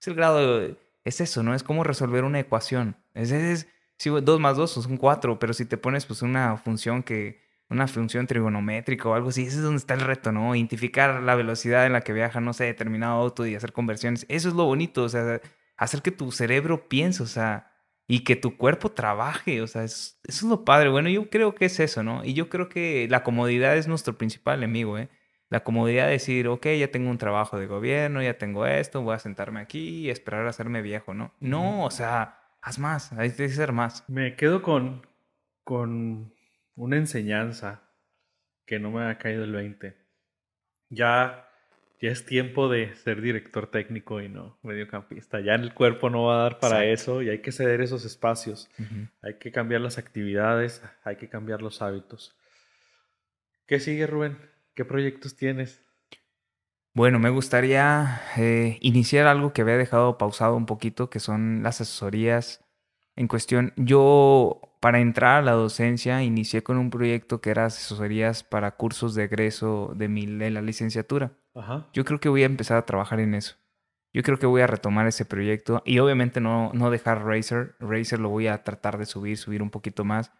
Es el grado, es eso, ¿no? Es como resolver una ecuación. Es, es, si dos más dos son cuatro, pero si te pones pues una función que, una función trigonométrica o algo así, ese es donde está el reto, ¿no? Identificar la velocidad en la que viaja, no sé, determinado auto y hacer conversiones. Eso es lo bonito, o sea, hacer que tu cerebro piense, o sea, y que tu cuerpo trabaje, o sea, eso es lo padre. Bueno, yo creo que es eso, ¿no? Y yo creo que la comodidad es nuestro principal enemigo, ¿eh? La comodidad de decir, ok, ya tengo un trabajo de gobierno, ya tengo esto, voy a sentarme aquí y esperar a hacerme viejo, ¿no? No, o sea, haz más, hay que hacer más. Me quedo con, con una enseñanza que no me ha caído el 20. Ya ya es tiempo de ser director técnico y no mediocampista. Ya el cuerpo no va a dar para eso y hay que ceder esos espacios. Hay que cambiar las actividades, hay que cambiar los hábitos. ¿Qué sigue, Rubén? ¿Qué proyectos tienes? Bueno, me gustaría eh, iniciar algo que había dejado pausado un poquito, que son las asesorías en cuestión. Yo, para entrar a la docencia, inicié con un proyecto que era asesorías para cursos de egreso de, mi, de la licenciatura. Yo creo que voy a empezar a trabajar en eso. Yo creo que voy a retomar ese proyecto y obviamente no, no dejar Razer. Razer lo voy a tratar de subir, subir un poquito más.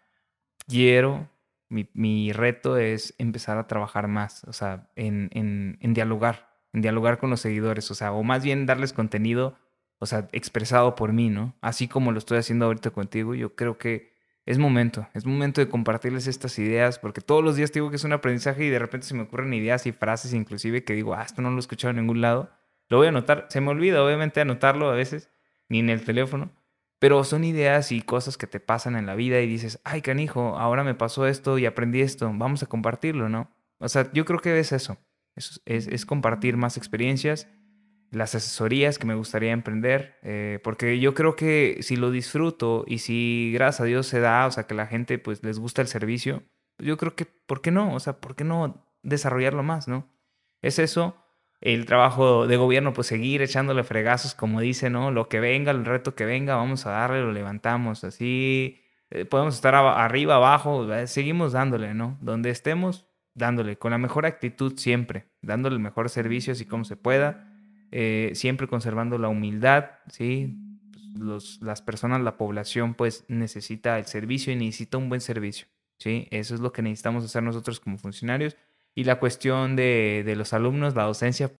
Quiero, mi, mi reto es empezar a trabajar más, o sea, en, en, en dialogar, en dialogar con los seguidores, o sea, o más bien darles contenido, o sea, expresado por mí, ¿no? Así como lo estoy haciendo ahorita contigo, yo creo que es momento, es momento de compartirles estas ideas, porque todos los días digo que es un aprendizaje y de repente se me ocurren ideas y frases inclusive que digo, ah, esto no lo he escuchado en ningún lado. Lo voy a anotar, se me olvida obviamente anotarlo a veces, ni en el teléfono, pero son ideas y cosas que te pasan en la vida y dices, ay canijo, ahora me pasó esto y aprendí esto, vamos a compartirlo, ¿no? O sea, yo creo que es eso, es, es compartir más experiencias las asesorías que me gustaría emprender, eh, porque yo creo que si lo disfruto y si gracias a Dios se da, o sea, que la gente pues les gusta el servicio, yo creo que, ¿por qué no? O sea, ¿por qué no desarrollarlo más, no? Es eso, el trabajo de gobierno, pues seguir echándole fregazos, como dice, ¿no? Lo que venga, el reto que venga, vamos a darle, lo levantamos, así eh, podemos estar arriba, abajo, seguimos dándole, ¿no? Donde estemos, dándole, con la mejor actitud siempre, dándole el mejor servicio así como se pueda eh, siempre conservando la humildad, ¿sí? Los, las personas, la población, pues necesita el servicio y necesita un buen servicio, ¿sí? Eso es lo que necesitamos hacer nosotros como funcionarios. Y la cuestión de, de los alumnos, la docencia,